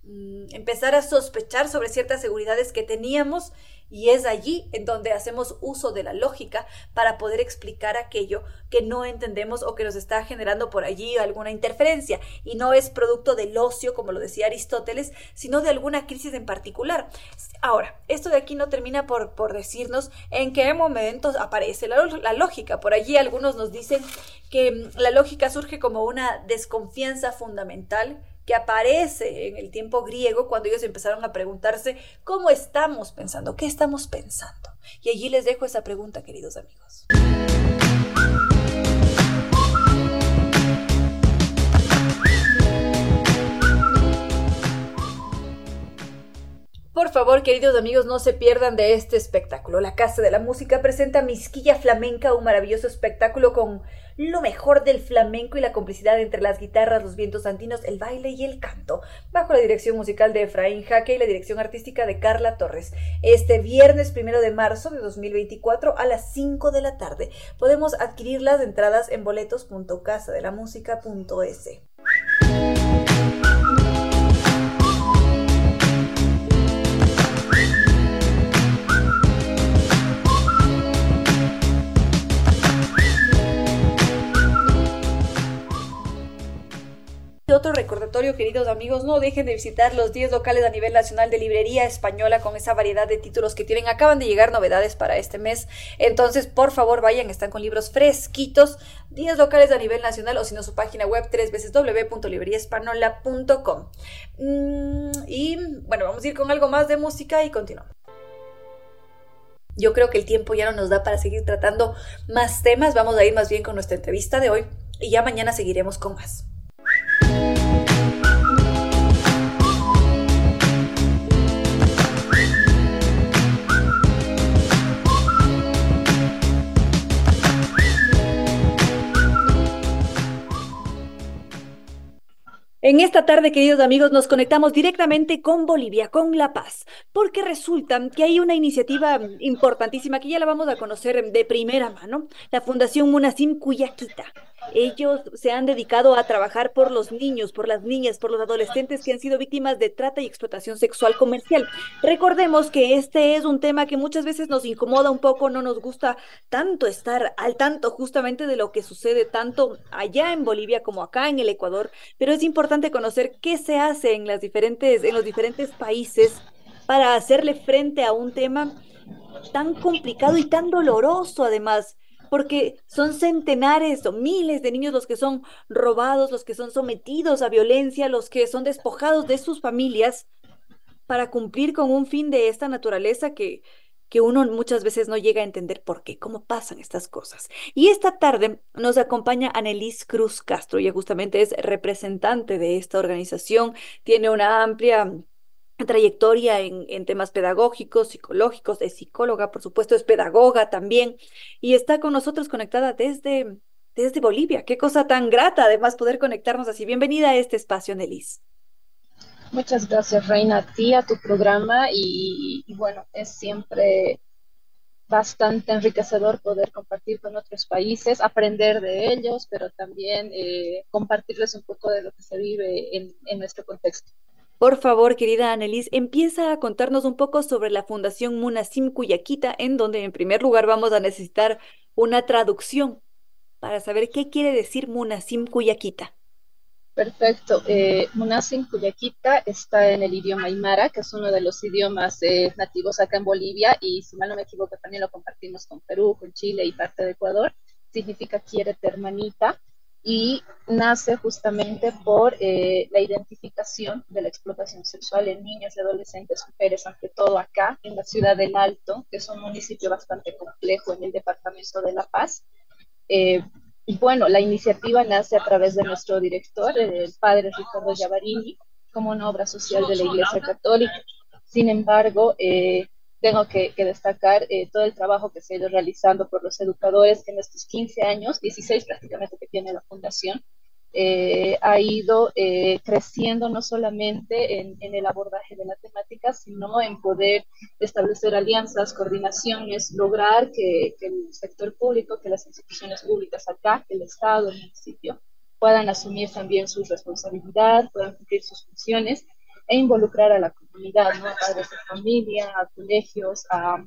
mm, empezar a sospechar sobre ciertas seguridades que teníamos y es allí en donde hacemos uso de la lógica para poder explicar aquello que no entendemos o que nos está generando por allí alguna interferencia. Y no es producto del ocio, como lo decía Aristóteles, sino de alguna crisis en particular. Ahora, esto de aquí no termina por, por decirnos en qué momentos aparece la, la lógica. Por allí algunos nos dicen que la lógica surge como una desconfianza fundamental que aparece en el tiempo griego cuando ellos empezaron a preguntarse cómo estamos pensando, qué estamos pensando. Y allí les dejo esa pregunta, queridos amigos. Por favor, queridos amigos, no se pierdan de este espectáculo. La Casa de la Música presenta Misquilla Flamenca, un maravilloso espectáculo con lo mejor del flamenco y la complicidad entre las guitarras, los vientos andinos, el baile y el canto, bajo la dirección musical de Efraín Jaque y la dirección artística de Carla Torres. Este viernes primero de marzo de 2024 a las 5 de la tarde. Podemos adquirir las entradas en boletos.casadelamusica.es. otro recordatorio, queridos amigos, no dejen de visitar los 10 locales a nivel nacional de librería española con esa variedad de títulos que tienen. Acaban de llegar novedades para este mes. Entonces, por favor, vayan, están con libros fresquitos. 10 locales a nivel nacional o si no su página web www.libreriaespanola.com. Mm, y bueno, vamos a ir con algo más de música y continuamos. Yo creo que el tiempo ya no nos da para seguir tratando más temas. Vamos a ir más bien con nuestra entrevista de hoy y ya mañana seguiremos con más. En esta tarde, queridos amigos, nos conectamos directamente con Bolivia, con La Paz, porque resulta que hay una iniciativa importantísima que ya la vamos a conocer de primera mano, la Fundación Munasim Cuyaquita. Ellos se han dedicado a trabajar por los niños, por las niñas, por los adolescentes que han sido víctimas de trata y explotación sexual comercial. Recordemos que este es un tema que muchas veces nos incomoda un poco, no nos gusta tanto estar al tanto justamente de lo que sucede tanto allá en Bolivia como acá en el Ecuador, pero es importante conocer qué se hace en en los diferentes países para hacerle frente a un tema tan complicado y tan doloroso además porque son centenares o miles de niños los que son robados, los que son sometidos a violencia, los que son despojados de sus familias para cumplir con un fin de esta naturaleza que, que uno muchas veces no llega a entender por qué, cómo pasan estas cosas. Y esta tarde nos acompaña Annelies Cruz Castro, ella justamente es representante de esta organización, tiene una amplia trayectoria en, temas pedagógicos, psicológicos, es psicóloga, por supuesto, es pedagoga también, y está con nosotros conectada desde, desde Bolivia. Qué cosa tan grata, además, poder conectarnos así. Bienvenida a este espacio, Nelis. Muchas gracias, Reina, a ti, a tu programa y, bueno, es siempre bastante enriquecedor poder compartir con otros países, aprender de ellos, pero también eh, compartirles un poco de lo que se vive en, en nuestro contexto. Por favor, querida Annelies, empieza a contarnos un poco sobre la Fundación Munasim Cuyaquita, en donde en primer lugar vamos a necesitar una traducción para saber qué quiere decir Munasim Cuyaquita. Perfecto. Eh, Munasim Cuyaquita está en el idioma Aymara, que es uno de los idiomas eh, nativos acá en Bolivia, y si mal no me equivoco, también lo compartimos con Perú, con Chile y parte de Ecuador. Significa quiere hermanita y nace justamente por eh, la identificación de la explotación sexual en niños y adolescentes, mujeres, ante todo acá en la ciudad del Alto, que es un municipio bastante complejo en el departamento de La Paz. Eh, y bueno, la iniciativa nace a través de nuestro director, el padre Ricardo Yavarini, como una obra social de la Iglesia Católica. Sin embargo, eh, tengo que, destacar eh, todo el trabajo que se ha ido realizando por los educadores en estos 15 años, 16 prácticamente que tiene la fundación, eh, ha ido creciendo no solamente en, el abordaje de la temática, sino en poder establecer alianzas, coordinaciones, lograr que, que, el sector público, que las instituciones públicas acá, el Estado, el municipio, puedan asumir también su responsabilidad, puedan cumplir sus funciones e involucrar a la comunidad, a padres de familia, a colegios, a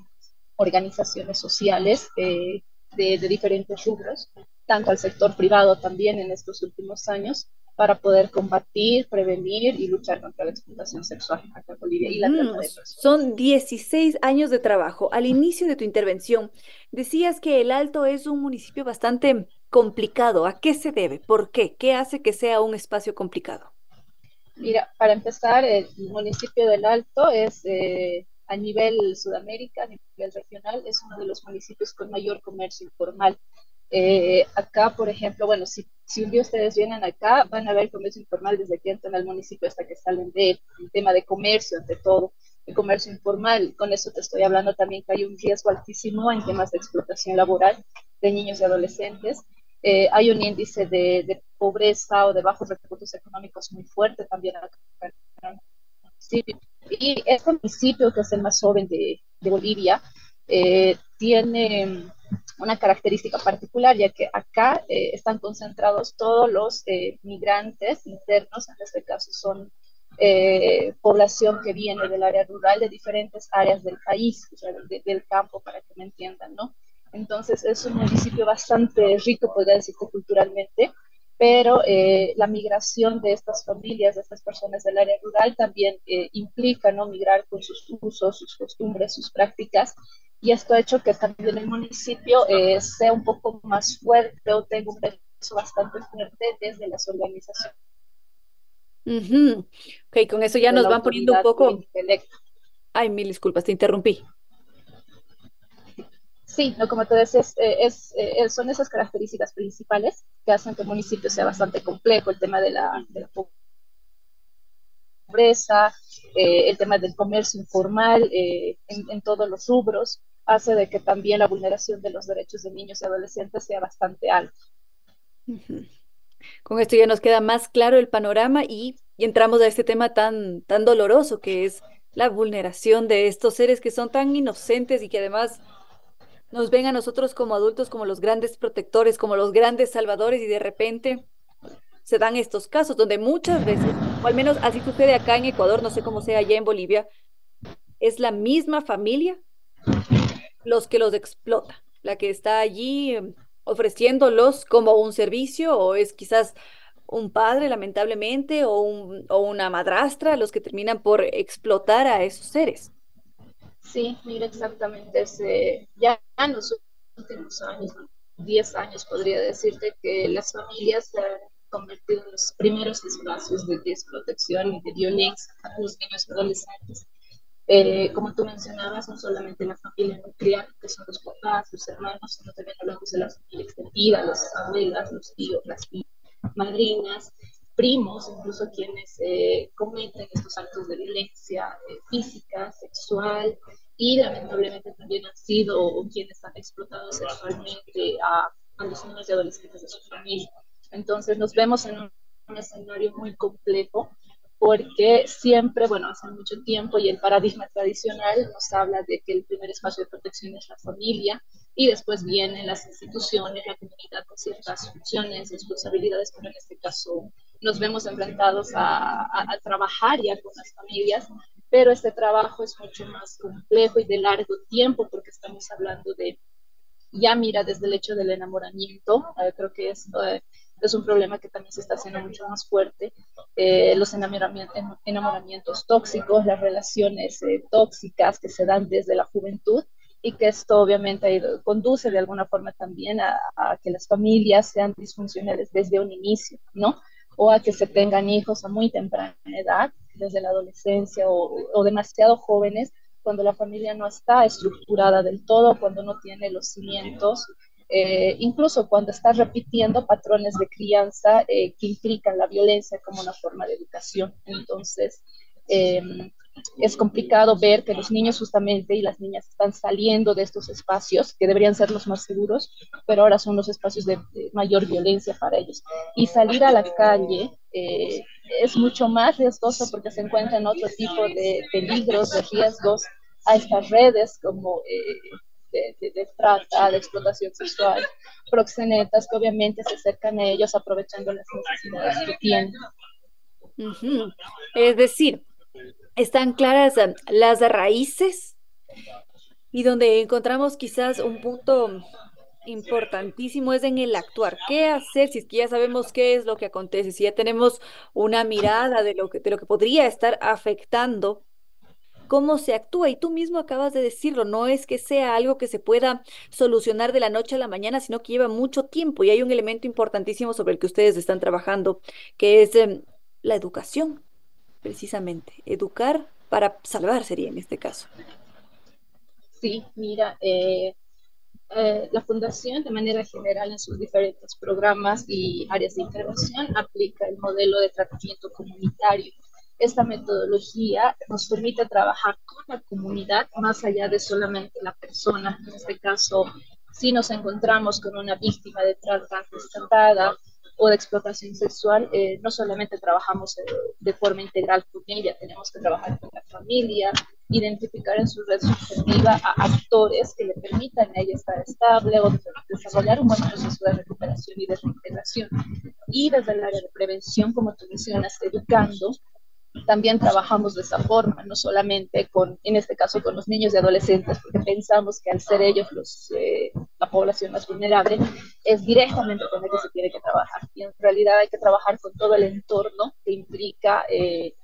organizaciones sociales eh, de, de, diferentes rubros, tanto al sector privado también en estos últimos años, para poder combatir, prevenir y luchar contra la explotación sexual acá en Bolivia y la mm, Son 16 años de trabajo. Al inicio de tu intervención, decías que El Alto es un municipio bastante complicado. ¿A qué se debe? ¿Por qué? ¿Qué hace que sea un espacio complicado? Mira, para empezar, el municipio del Alto es eh, a nivel Sudamérica, a nivel regional, es uno de los municipios con mayor comercio informal. Eh, acá, por ejemplo, bueno, si, si, un día ustedes vienen acá, van a ver comercio informal desde que entran al municipio hasta que salen de el tema de comercio, ante todo, el comercio informal. Con eso te estoy hablando también que hay un riesgo altísimo en temas de explotación laboral de niños y adolescentes. Eh, hay un índice de, pobreza o de bajos recursos económicos muy fuerte también Y este municipio, que es el más joven de, Bolivia, eh, tiene una característica particular, ya que acá eh, están concentrados todos los migrantes internos, en este caso son población que viene del área rural, de diferentes áreas del país, del campo, para que me entiendan, ¿no? Entonces es un municipio bastante rico, podría decirte, culturalmente, pero eh, la migración de estas familias, de estas personas del área rural también eh, implica no migrar con sus usos, sus costumbres, sus prácticas, y esto ha hecho que también el municipio eh, sea un poco más fuerte o tenga un peso bastante fuerte desde las organizaciones. Ok, con eso ya nos van poniendo un poco... Ay, mil disculpas, te interrumpí. Sí, no, como te decía, es, eh, eh, son esas características principales que hacen que el municipio sea bastante complejo, el tema de la, pobreza, eh, el tema del comercio informal en, todos los rubros, hace de que también la vulneración de los derechos de niños y adolescentes sea bastante alta. Con esto ya nos queda más claro el panorama y, y, entramos a este tema tan, tan doloroso que es la vulneración de estos seres que son tan inocentes y que además nos ven a nosotros como adultos como los grandes protectores, como los grandes salvadores y de repente se dan estos casos donde muchas veces, al menos así sucede acá en Ecuador, no sé cómo sea allá en Bolivia, es la misma familia los que los explota, la que está allí em, ofreciéndolos como un servicio o es quizás un padre lamentablemente o, o una madrastra los que terminan por explotar a esos seres. Sí, mira exactamente, ese, ya en los últimos años, 10 años podría decirte que las familias convertido en los primeros espacios de desprotección y de violencia para los niños y adolescentes. Eh, como tú mencionabas, no solamente la familia nuclear, que son los papás, los hermanos, sino también hablamos de la familia extendida, las abuelas, los tíos, las madrinas, primos, incluso quienes eh, cometen estos actos de violencia eh, física, sexual, y lamentablemente también han sido quienes han explotado sexualmente a, a los niños y adolescentes de su familia. Entonces nos vemos en un, un escenario muy complejo porque siempre, bueno, hace mucho tiempo y el paradigma tradicional nos habla de que el primer espacio de protección es la familia y después vienen las instituciones, la comunidad con ciertas funciones, responsabilidades, pero en este caso nos vemos enfrentados a, a, trabajar ya con las familias, pero este trabajo es mucho más complejo y de largo tiempo porque estamos hablando de, ya mira, desde el hecho del enamoramiento, eh, creo que es... Eh, es un problema que también se está haciendo mucho más fuerte. Eh, los enamoramientos, tóxicos, las relaciones eh, tóxicas que se dan desde la juventud y que esto obviamente conduce de alguna forma también a, que las familias sean disfuncionales desde un inicio, ¿no? O a que se tengan hijos a muy temprana edad, desde la adolescencia o demasiado jóvenes, cuando la familia no está estructurada del todo, cuando no tiene los cimientos eh, incluso cuando estás repitiendo patrones de crianza eh, que implican la violencia como una forma de educación. Entonces, eh, es complicado ver que los niños justamente y las niñas están saliendo de estos espacios que deberían ser los más seguros, pero ahora son los espacios de, mayor violencia para ellos. Y salir a la calle es mucho más riesgoso porque se encuentran otro tipo de peligros, de riesgos a estas redes como de, trata, de explotación sexual, proxenetas que obviamente se acercan a ellos aprovechando las necesidades que tienen. Es decir, están claras eh, las raíces y donde encontramos quizás un punto importantísimo es en el actuar. ¿Qué hacer si es que ya sabemos qué es lo que acontece? Si ya tenemos una mirada de lo que, de lo que podría estar afectando cómo se actúa. Y tú mismo acabas de decirlo, no es que sea algo que se pueda solucionar de la noche a la mañana, sino que lleva mucho tiempo. Y hay un elemento importantísimo sobre el que ustedes están trabajando, que es em, la educación, precisamente. Educar para salvar sería en este caso. Sí, mira, eh, eh, la Fundación de manera general en sus diferentes programas y áreas de intervención aplica el modelo de tratamiento comunitario esta metodología nos permite trabajar con la comunidad más allá de solamente la persona. En este caso, si nos encontramos con una víctima de trata rescatada o de explotación sexual, eh, no solamente trabajamos eh, de forma integral con ella, tenemos que trabajar con la familia, identificar en su red subjetiva a actores que le permitan a ella estar estable o desarrollar un buen proceso de recuperación y de reintegración. Y desde el área de prevención, como tú mencionas, educando, también trabajamos de esa forma, no solamente con, en este caso, con los niños y adolescentes, porque pensamos que al ser ellos los, eh, la población más vulnerable, es directamente con el que se tiene que trabajar. Y en realidad hay que trabajar con todo el entorno que implica eh,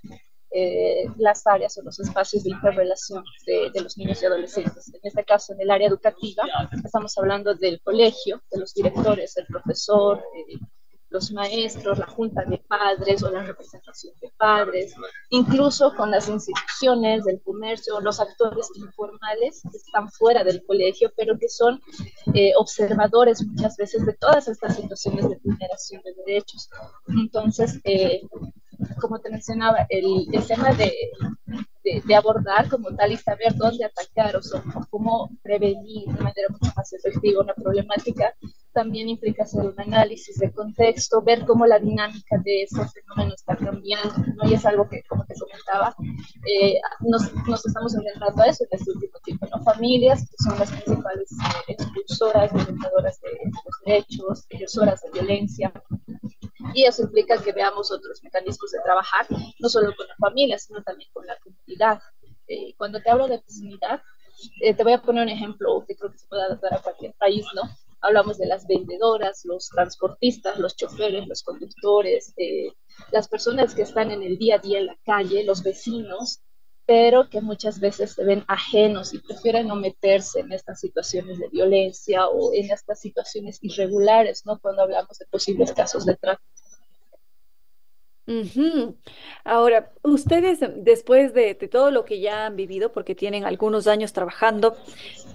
eh, las áreas o los espacios de interrelación de, de, los niños y adolescentes. En este caso, en el área educativa, estamos hablando del colegio, de los directores, el profesor, los maestros, la junta de padres o la representación de padres, incluso con las instituciones del comercio, los actores informales que están fuera del colegio, pero que son eh, observadores muchas veces de todas estas situaciones de vulneración de derechos. Entonces, eh, como te mencionaba, el, el tema de, de, abordar como tal y saber dónde atacar, o sea, cómo prevenir de manera mucho más efectiva una problemática, también implica hacer un análisis de contexto, ver cómo la dinámica de ese fenómeno está cambiando, ¿no? Y es algo que, como te comentaba, eh, nos, nos, estamos enfrentando a eso en este último tiempo, ¿no? Familias que son las principales eh, expulsoras, violentadoras de los derechos, expulsoras de violencia, y eso implica que veamos otros mecanismos de trabajar, no solo con la familia, sino también con la comunidad. Eh, cuando te hablo de comunidad, eh, te voy a poner un ejemplo que creo que se puede adaptar a cualquier país, ¿no? Hablamos de las vendedoras, los transportistas, los choferes, los conductores, eh, las personas que están en el día a día en la calle, los vecinos, pero que muchas veces se ven ajenos y prefieren no meterse en estas situaciones de violencia o en estas situaciones irregulares, ¿no? Cuando hablamos de posibles casos de tráfico. Ahora, ustedes después de, de todo lo que ya han vivido, porque tienen algunos años trabajando,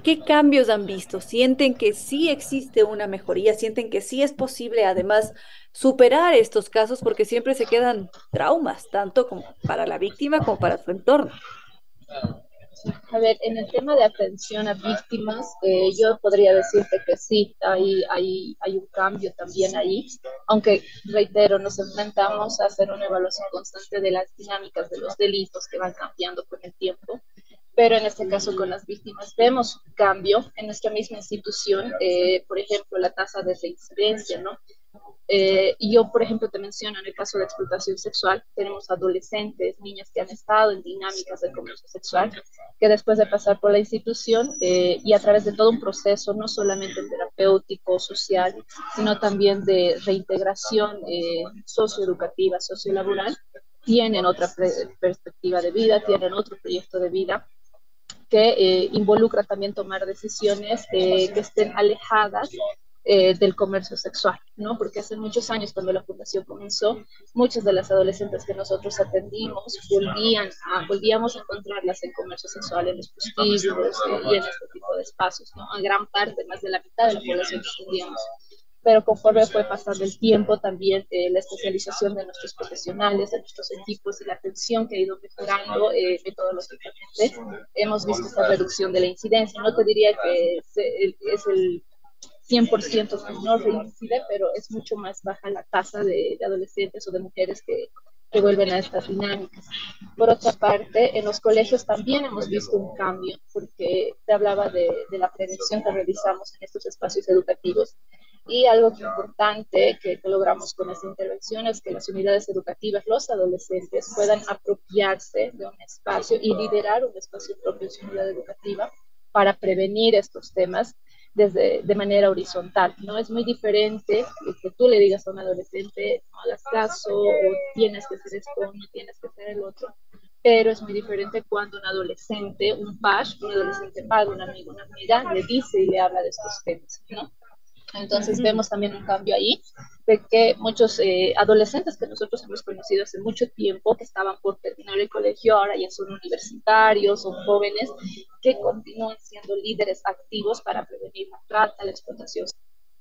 ¿qué cambios han visto? ¿Sienten que sí existe una mejoría? ¿Sienten que sí es posible además superar estos casos? Porque siempre se quedan traumas, tanto como para la víctima como para su entorno. A ver, en el tema de atención a víctimas, eh, yo podría decirte que sí, hay, hay, hay un cambio también ahí, aunque reitero, nos enfrentamos a hacer una evaluación constante de las dinámicas de los delitos que van cambiando con el tiempo, pero en este caso con las víctimas vemos un cambio en nuestra misma institución, eh, por ejemplo, la tasa de reincidencia, ¿no? Eh, yo, por ejemplo, te menciono en el caso de explotación sexual, tenemos adolescentes, niñas que han estado en dinámicas de comercio sexual, que después de pasar por la institución eh, y a través de todo un proceso, no solamente terapéutico, social, sino también de reintegración eh, socioeducativa, sociolaboral, tienen otra perspectiva de vida, tienen otro proyecto de vida que eh, involucra también tomar decisiones que estén alejadas eh, del comercio sexual, ¿no? Porque hace muchos años cuando la fundación comenzó, muchas de las adolescentes que nosotros atendimos volvían a, volvíamos a encontrarlas en comercio sexual, en los prostíbulos eh, y en este tipo de espacios, ¿no? A gran parte, más de la mitad de la población que atendíamos pero conforme fue pasando el tiempo, también eh, la especialización de nuestros profesionales, de nuestros equipos y la atención que ha ido mejorando eh, metodológicamente, hemos visto esta reducción de la incidencia. No te diría que es el 100% pues, no reincide, pero es mucho más baja la tasa de, adolescentes o de mujeres que, que, vuelven a estas dinámicas. Por otra parte, en los colegios también hemos visto un cambio, porque te hablaba de, de la prevención que realizamos en estos espacios educativos. Y algo que importante que, que logramos con esta intervención es que las unidades educativas, los adolescentes, puedan apropiarse de un espacio y liderar un espacio propio en su unidad educativa para prevenir estos temas desde, de manera horizontal, ¿no? Es muy diferente que tú le digas a un adolescente, no hagas caso, o tienes que hacer esto, no tienes que hacer el otro, pero es muy diferente cuando un adolescente, un PASH, un adolescente padre, un amigo, una amiga, le dice y le habla de estos temas, ¿no? Entonces vemos también un cambio ahí de que muchos eh, adolescentes que nosotros hemos conocido hace mucho tiempo, que estaban por terminar el colegio, ahora ya son universitarios, son jóvenes, que continúan siendo líderes activos para prevenir la trata, la explotación.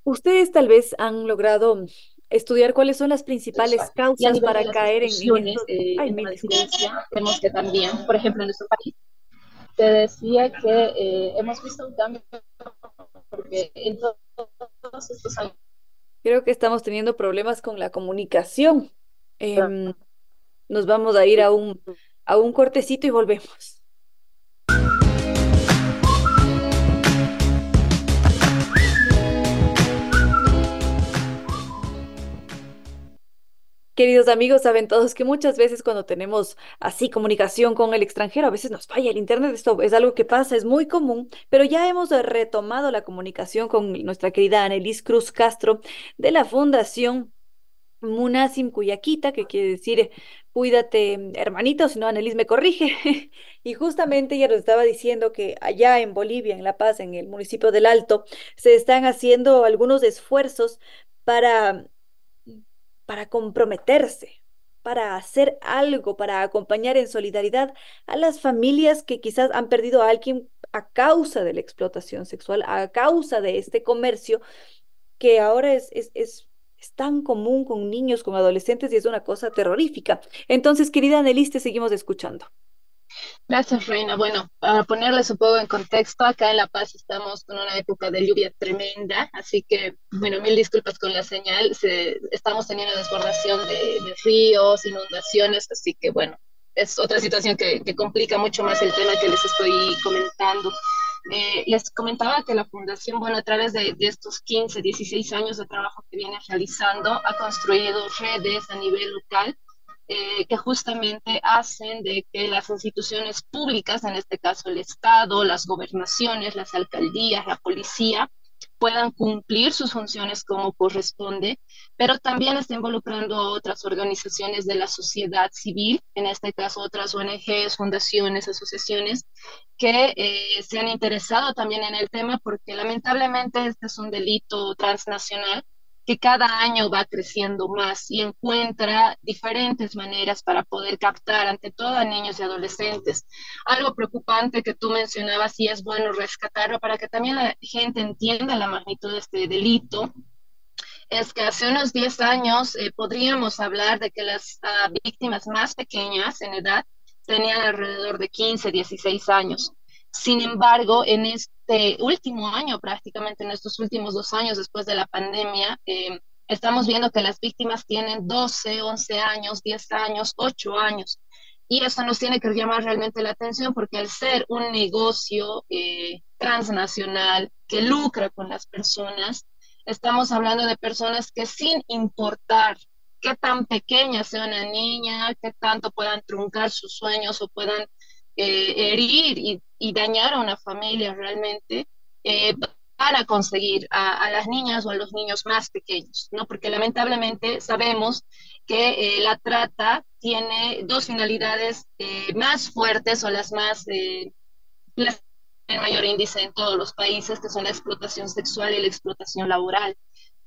Ustedes tal vez han logrado estudiar cuáles son las principales causas para caer en, en eh, Ay, Vemos que también, por ejemplo, en nuestro país, te decía que eh, hemos visto un cambio porque en todos estos años Creo que estamos teniendo problemas con la comunicación. Em, nos vamos a ir a un, a un cortecito y volvemos. Queridos amigos, saben todos que muchas veces cuando tenemos así comunicación con el extranjero, a veces nos falla el internet, esto es algo que pasa, es muy común, pero ya hemos retomado la comunicación con nuestra querida Anelis Cruz Castro de la Fundación Munasim Cuyaquita, que quiere decir cuídate hermanito, si no Anelis me corrige. y justamente ella nos estaba diciendo que allá en Bolivia, en La Paz, en el municipio del Alto, se están haciendo algunos esfuerzos para para comprometerse, para hacer algo, para acompañar en solidaridad a las familias que quizás han perdido a alguien a causa de la explotación sexual, a causa de este comercio que ahora es, es, es, tan común con niños, con adolescentes y es una cosa terrorífica. Entonces, querida Anneliste, seguimos escuchando. Gracias, Reina. Bueno, para ponerles un poco en contexto, acá en La Paz estamos con una época de lluvia tremenda, así que, bueno, mil disculpas con la señal. estamos teniendo desbordación de, ríos, inundaciones, así que, bueno, es otra situación que, complica mucho más el tema que les estoy comentando. Eh, les comentaba que la Fundación, bueno, a través de, de, estos 15, 16 años de trabajo que viene realizando, ha construido redes a nivel local eh, que justamente hacen de que las instituciones públicas, en este caso el Estado, las gobernaciones, las alcaldías, la policía, puedan cumplir sus funciones como corresponde, pero también está involucrando a otras organizaciones de la sociedad civil, en este caso otras ONGs, fundaciones, asociaciones, que eh, se han interesado también en el tema porque lamentablemente este es un delito transnacional que cada año va creciendo más y encuentra diferentes maneras para poder captar ante todo a niños y adolescentes. Algo preocupante que tú mencionabas y es bueno rescatarlo para que también la gente entienda la magnitud de este delito es que hace unos 10 años eh, podríamos hablar de que las ah, víctimas más pequeñas en edad tenían alrededor de 15, 16 años. Sin embargo, en este último año, prácticamente en estos últimos dos años después de la pandemia, eh, estamos viendo que las víctimas tienen 12, 11 años, 10 años, 8 años. Y eso nos tiene que llamar realmente la atención porque al ser un negocio eh, transnacional que lucra con las personas, estamos hablando de personas que sin importar qué tan pequeña sea una niña, qué tanto puedan truncar sus sueños o puedan eh, herir y, dañar a una familia realmente eh, para conseguir a, las niñas o a los niños más pequeños, ¿no? Porque lamentablemente sabemos que eh, la trata tiene dos finalidades más fuertes o las más, las mayor índice en todos los países, que son la explotación sexual y la explotación laboral.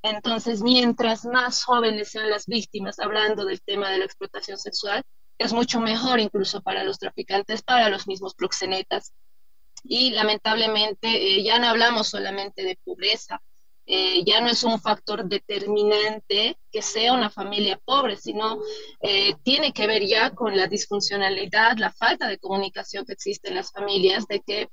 Entonces, mientras más jóvenes sean las víctimas, hablando del tema de la explotación sexual, es mucho mejor incluso para los traficantes, para los mismos proxenetas. Y lamentablemente eh, ya no hablamos solamente de pobreza, eh, ya no es un factor determinante que sea una familia pobre, sino eh, tiene que ver ya con la disfuncionalidad, la falta de comunicación que existe en las familias, de que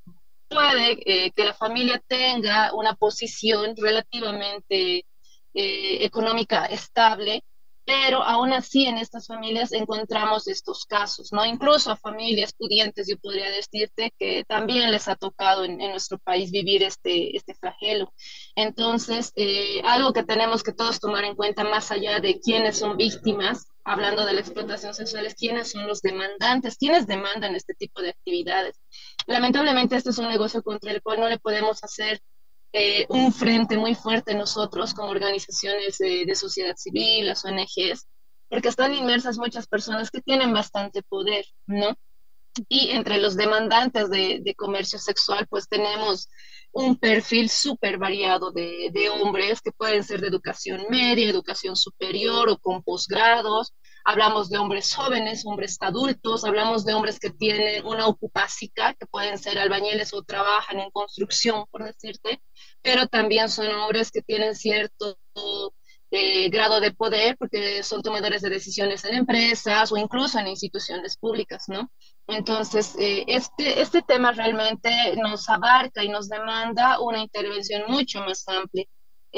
puede que la familia tenga una posición relativamente económica estable, pero aún así en estas familias encontramos estos casos, ¿no? Incluso a familias pudientes, yo podría decirte que también les ha tocado en, nuestro país vivir este, este flagelo. Entonces, eh, algo que tenemos que todos tomar en cuenta más allá de quiénes son víctimas, hablando de la explotación sexual, es quiénes son los demandantes, quiénes demandan este tipo de actividades. Lamentablemente, este es un negocio contra el cual no le podemos hacer eh, un frente muy fuerte nosotros como organizaciones de, sociedad civil, las ONGs, porque están inmersas muchas personas que tienen bastante poder, ¿no? Y entre los demandantes de, comercio sexual, pues tenemos un perfil súper variado de, hombres que pueden ser de educación media, educación superior o con posgrados, hablamos de hombres jóvenes, hombres adultos, hablamos de hombres que tienen una ocupación, que pueden ser albañiles o trabajan en construcción, por decirte, pero también son hombres que tienen cierto eh, grado de poder porque son tomadores de decisiones en empresas o incluso en instituciones públicas, ¿no? Entonces, eh, este, este tema realmente nos abarca y nos demanda una intervención mucho más amplia.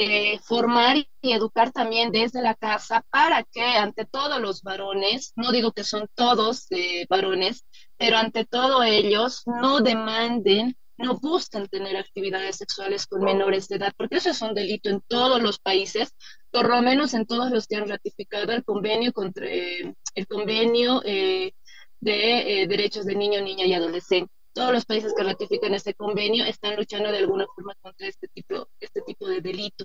Eh, formar y educar también desde la casa para que ante todos los varones, no digo que son todos eh, varones, pero ante todo ellos no demanden, no busquen tener actividades sexuales con menores de edad, porque eso es un delito en todos los países, por lo menos en todos los que han ratificado el convenio contra eh, el convenio de derechos de niño, niña y adolescente todos los países que ratifican este convenio están luchando de alguna forma contra este tipo, este tipo de delito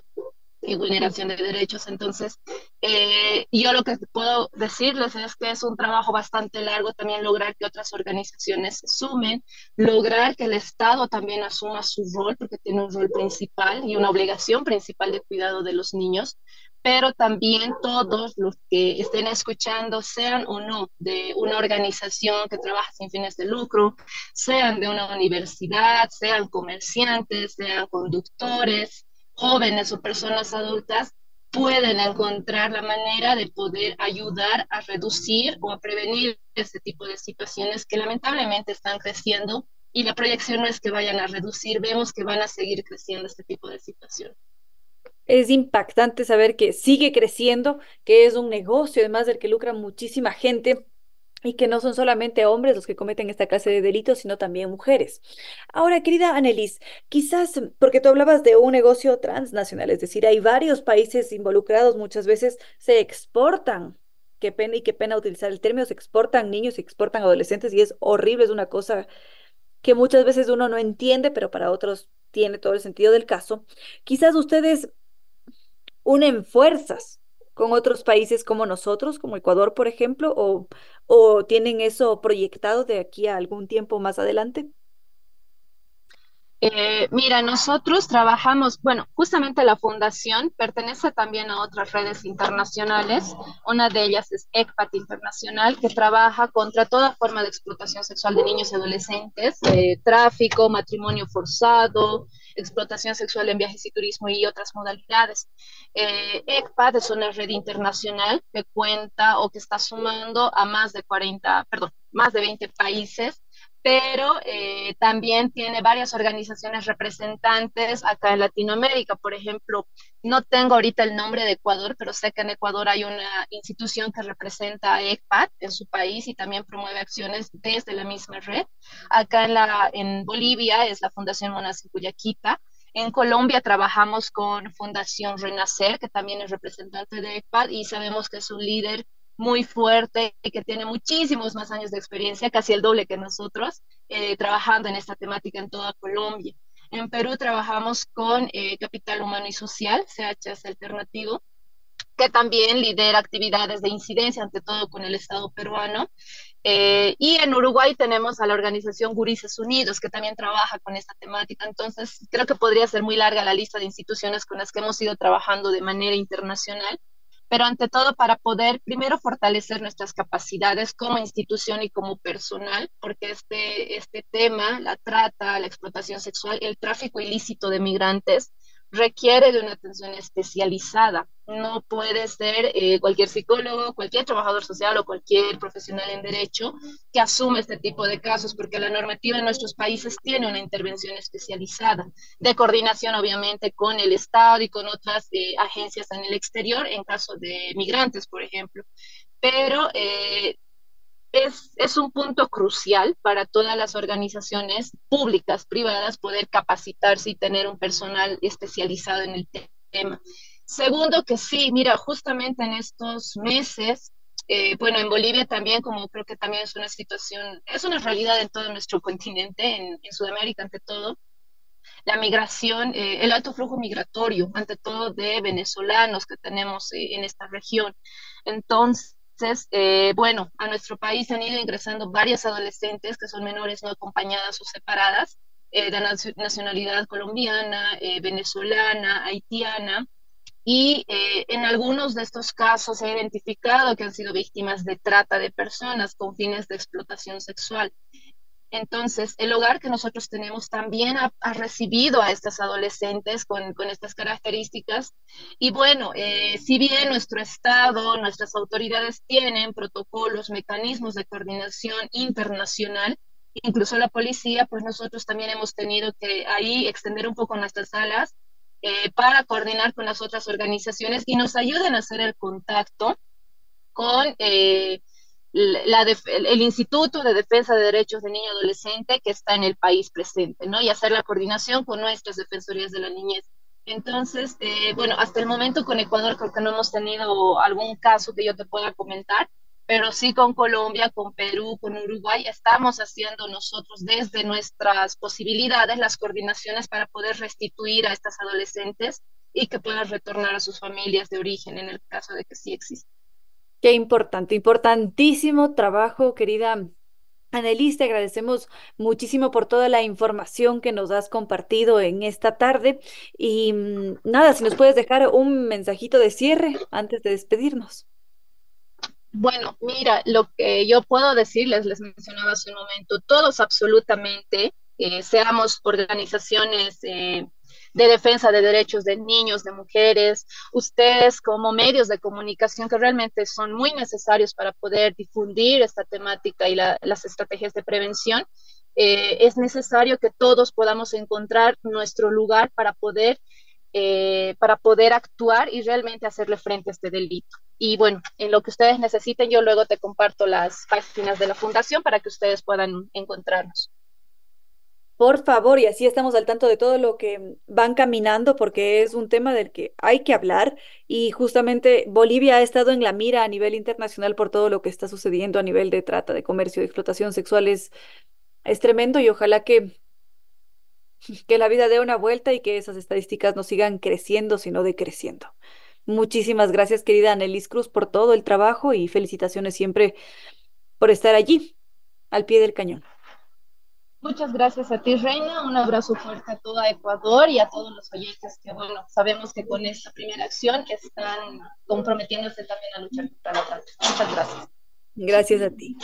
y vulneración de derechos. Entonces, eh, yo lo que puedo decirles es que es un trabajo bastante largo también lograr que otras organizaciones se sumen, lograr que el Estado también asuma su rol, porque tiene un rol principal y una obligación principal de cuidado de los niños, pero también todos los que estén escuchando, sean o no de una organización que trabaja sin fines de lucro, sean de una universidad, sean comerciantes, sean conductores, jóvenes o personas adultas, pueden encontrar la manera de poder ayudar a reducir o a prevenir este tipo de situaciones que lamentablemente están creciendo y la proyección no es que vayan a reducir, vemos que van a seguir creciendo este tipo de situaciones es impactante saber que sigue creciendo, que es un negocio, además del que lucra muchísima gente y que no son solamente hombres los que cometen esta clase de delitos, sino también mujeres. Ahora, querida Annelies, quizás porque tú hablabas de un negocio transnacional, es decir, hay varios países involucrados, muchas veces se exportan. Qué pena y qué pena utilizar el término, se exportan niños, se exportan adolescentes y es horrible, es una cosa que muchas veces uno no entiende, pero para otros tiene todo el sentido del caso, quizás ustedes unen fuerzas con otros países como nosotros, como Ecuador, por ejemplo, o, tienen eso proyectado de aquí a algún tiempo más adelante? Eh, mira, nosotros trabajamos, bueno, justamente la fundación pertenece también a otras redes internacionales. Una de ellas es ECPAT Internacional, que trabaja contra toda forma de explotación sexual de niños y adolescentes, eh, tráfico, matrimonio forzado, explotación sexual en viajes y turismo y otras modalidades. Eh, ECPAT es una red internacional que cuenta o que está sumando a más de 40, perdón, más de 20 países pero eh, también tiene varias organizaciones representantes acá en Latinoamérica. Por ejemplo, no tengo ahorita el nombre de Ecuador, pero sé que en Ecuador hay una institución que representa a ECPAT en su país y también promueve acciones desde la misma red. Acá en, la, en Bolivia es la Fundación Monas Cuyaquita. En Colombia trabajamos con Fundación Renacer, que también es representante de ECPAT y sabemos que es un líder muy fuerte y que tiene muchísimos más años de experiencia, casi el doble que nosotros, eh, trabajando en esta temática en toda Colombia. En Perú trabajamos con eh, Capital Humano y Social, CHS Alternativo, que también lidera actividades de incidencia, ante todo con el Estado peruano. Eh, y en Uruguay tenemos a la organización Gurises Unidos, que también trabaja con esta temática. Entonces, creo que podría ser muy larga la lista de instituciones con las que hemos ido trabajando de manera internacional pero ante todo para poder primero fortalecer nuestras capacidades como institución y como personal, porque este, este tema, la trata, la explotación sexual, el tráfico ilícito de migrantes, requiere de una atención especializada. No puede ser eh, cualquier psicólogo, cualquier trabajador social o cualquier profesional en derecho que asume este tipo de casos, porque la normativa en nuestros países tiene una intervención especializada, de coordinación obviamente con el Estado y con otras eh, agencias en el exterior, en caso de migrantes, por ejemplo. Pero eh, es, un punto crucial para todas las organizaciones públicas, privadas, poder capacitarse y tener un personal especializado en el tema. Segundo, que sí, mira, justamente en estos meses, eh, bueno, en Bolivia también, como creo que también es una situación, es una realidad en todo nuestro continente, en, Sudamérica ante todo, la migración, eh, el alto flujo migratorio, ante todo de venezolanos que tenemos eh, en esta región. Entonces, entonces, eh, bueno, a nuestro país han ido ingresando varias adolescentes que son menores no acompañadas o separadas, eh, de nacionalidad colombiana, eh, venezolana, haitiana, y en algunos de estos casos se ha identificado que han sido víctimas de trata de personas con fines de explotación sexual. Entonces, el hogar que nosotros tenemos también ha, recibido a estas adolescentes con, estas características. Y bueno, eh, si bien nuestro Estado, nuestras autoridades tienen protocolos, mecanismos de coordinación internacional, incluso la policía, pues nosotros también hemos tenido que ahí extender un poco nuestras alas eh, para coordinar con las otras organizaciones y nos ayuden a hacer el contacto con... Eh, el Instituto de Defensa de Derechos de Niño Adolescente que está en el país presente, ¿no? Y hacer la coordinación con nuestras defensorías de la niñez. Entonces, eh, bueno, hasta el momento con Ecuador creo que no hemos tenido algún caso que yo te pueda comentar, pero sí con Colombia, con Perú, con Uruguay, estamos haciendo nosotros desde nuestras posibilidades las coordinaciones para poder restituir a estas adolescentes y que puedan retornar a sus familias de origen en el caso de que sí exista. Qué importante, importantísimo trabajo, querida Annelies, te agradecemos muchísimo por toda la información que nos has compartido en esta tarde. Y mm, nada, si nos puedes dejar un mensajito de cierre antes de despedirnos. Bueno, mira, lo que yo puedo decirles, les mencionaba hace un momento, todos absolutamente, eh, seamos organizaciones eh, de defensa de derechos de niños, de mujeres, ustedes como medios de comunicación que realmente son muy necesarios para poder difundir esta temática y las estrategias de prevención, eh, es necesario que todos podamos encontrar nuestro lugar para poder, eh, para poder actuar y realmente hacerle frente a este delito. Y bueno, en lo que ustedes necesiten, yo luego te comparto las páginas de la fundación para que ustedes puedan encontrarnos. Por favor, y así estamos al tanto de todo lo que van caminando, porque es un tema del que hay que hablar. Y justamente Bolivia ha estado en la mira a nivel internacional por todo lo que está sucediendo a nivel de trata, de comercio, de explotación sexual. Es, es tremendo y ojalá que Que la vida dé una vuelta y que esas estadísticas no sigan creciendo, sino decreciendo. Muchísimas gracias, querida Anelis Cruz, por todo el trabajo y felicitaciones siempre por estar allí, al pie del cañón. Muchas gracias a ti, Reina. Un abrazo fuerte a toda Ecuador y a todos los oyentes que, bueno, sabemos que con esta primera acción están comprometiéndose también a luchar contra la trata. Muchas gracias. Gracias a ti.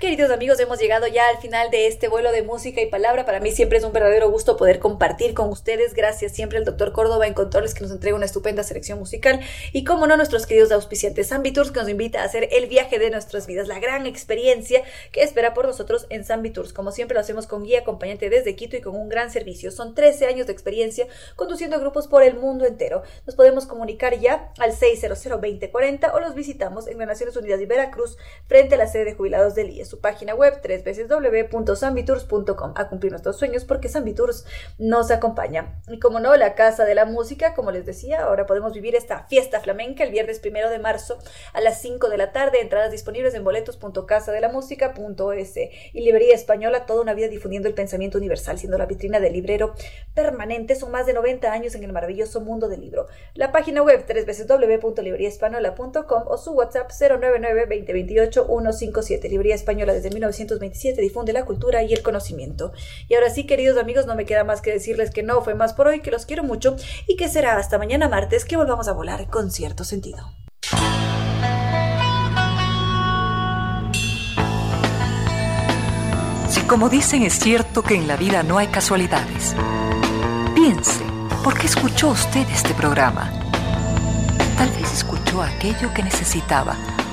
Queridos amigos, hemos llegado ya al final de este vuelo de música y palabra. Para mí siempre es un verdadero gusto poder compartir con ustedes. Gracias siempre al doctor Córdoba en Controles que nos entrega una estupenda selección musical. Y como no, nuestros queridos auspiciantes Tours que nos invita a hacer el viaje de nuestras vidas, la gran experiencia que espera por nosotros en Tours. Como siempre lo hacemos con guía acompañante desde Quito y con un gran servicio. Son 13 años de experiencia conduciendo grupos por el mundo entero. Nos podemos comunicar ya al 600-2040 o los visitamos en las Naciones Unidas de Veracruz frente a la sede de jubilados del IES su página web www.sambitours.com a cumplir nuestros sueños porque Sambitours nos acompaña. Y como no, la Casa de la Música, como les decía, ahora podemos vivir esta fiesta flamenca el viernes primero de marzo a las 5 de la tarde. Entradas disponibles en boletos.casadelamusica.es y Librería Española, toda una vida difundiendo el pensamiento universal, siendo la vitrina del librero permanente. Son más de 90 años en el maravilloso mundo del libro. La página web www.libreriaespanola.com o su WhatsApp 099 2028 157 Librería Española desde 1927 difunde la cultura y el conocimiento. Y ahora sí, queridos amigos, no me queda más que decirles que no fue más por hoy, que los quiero mucho y que será hasta mañana martes que volvamos a volar con cierto sentido. Si como dicen es cierto que en la vida no hay casualidades, piense, ¿por qué escuchó usted este programa? Tal vez escuchó aquello que necesitaba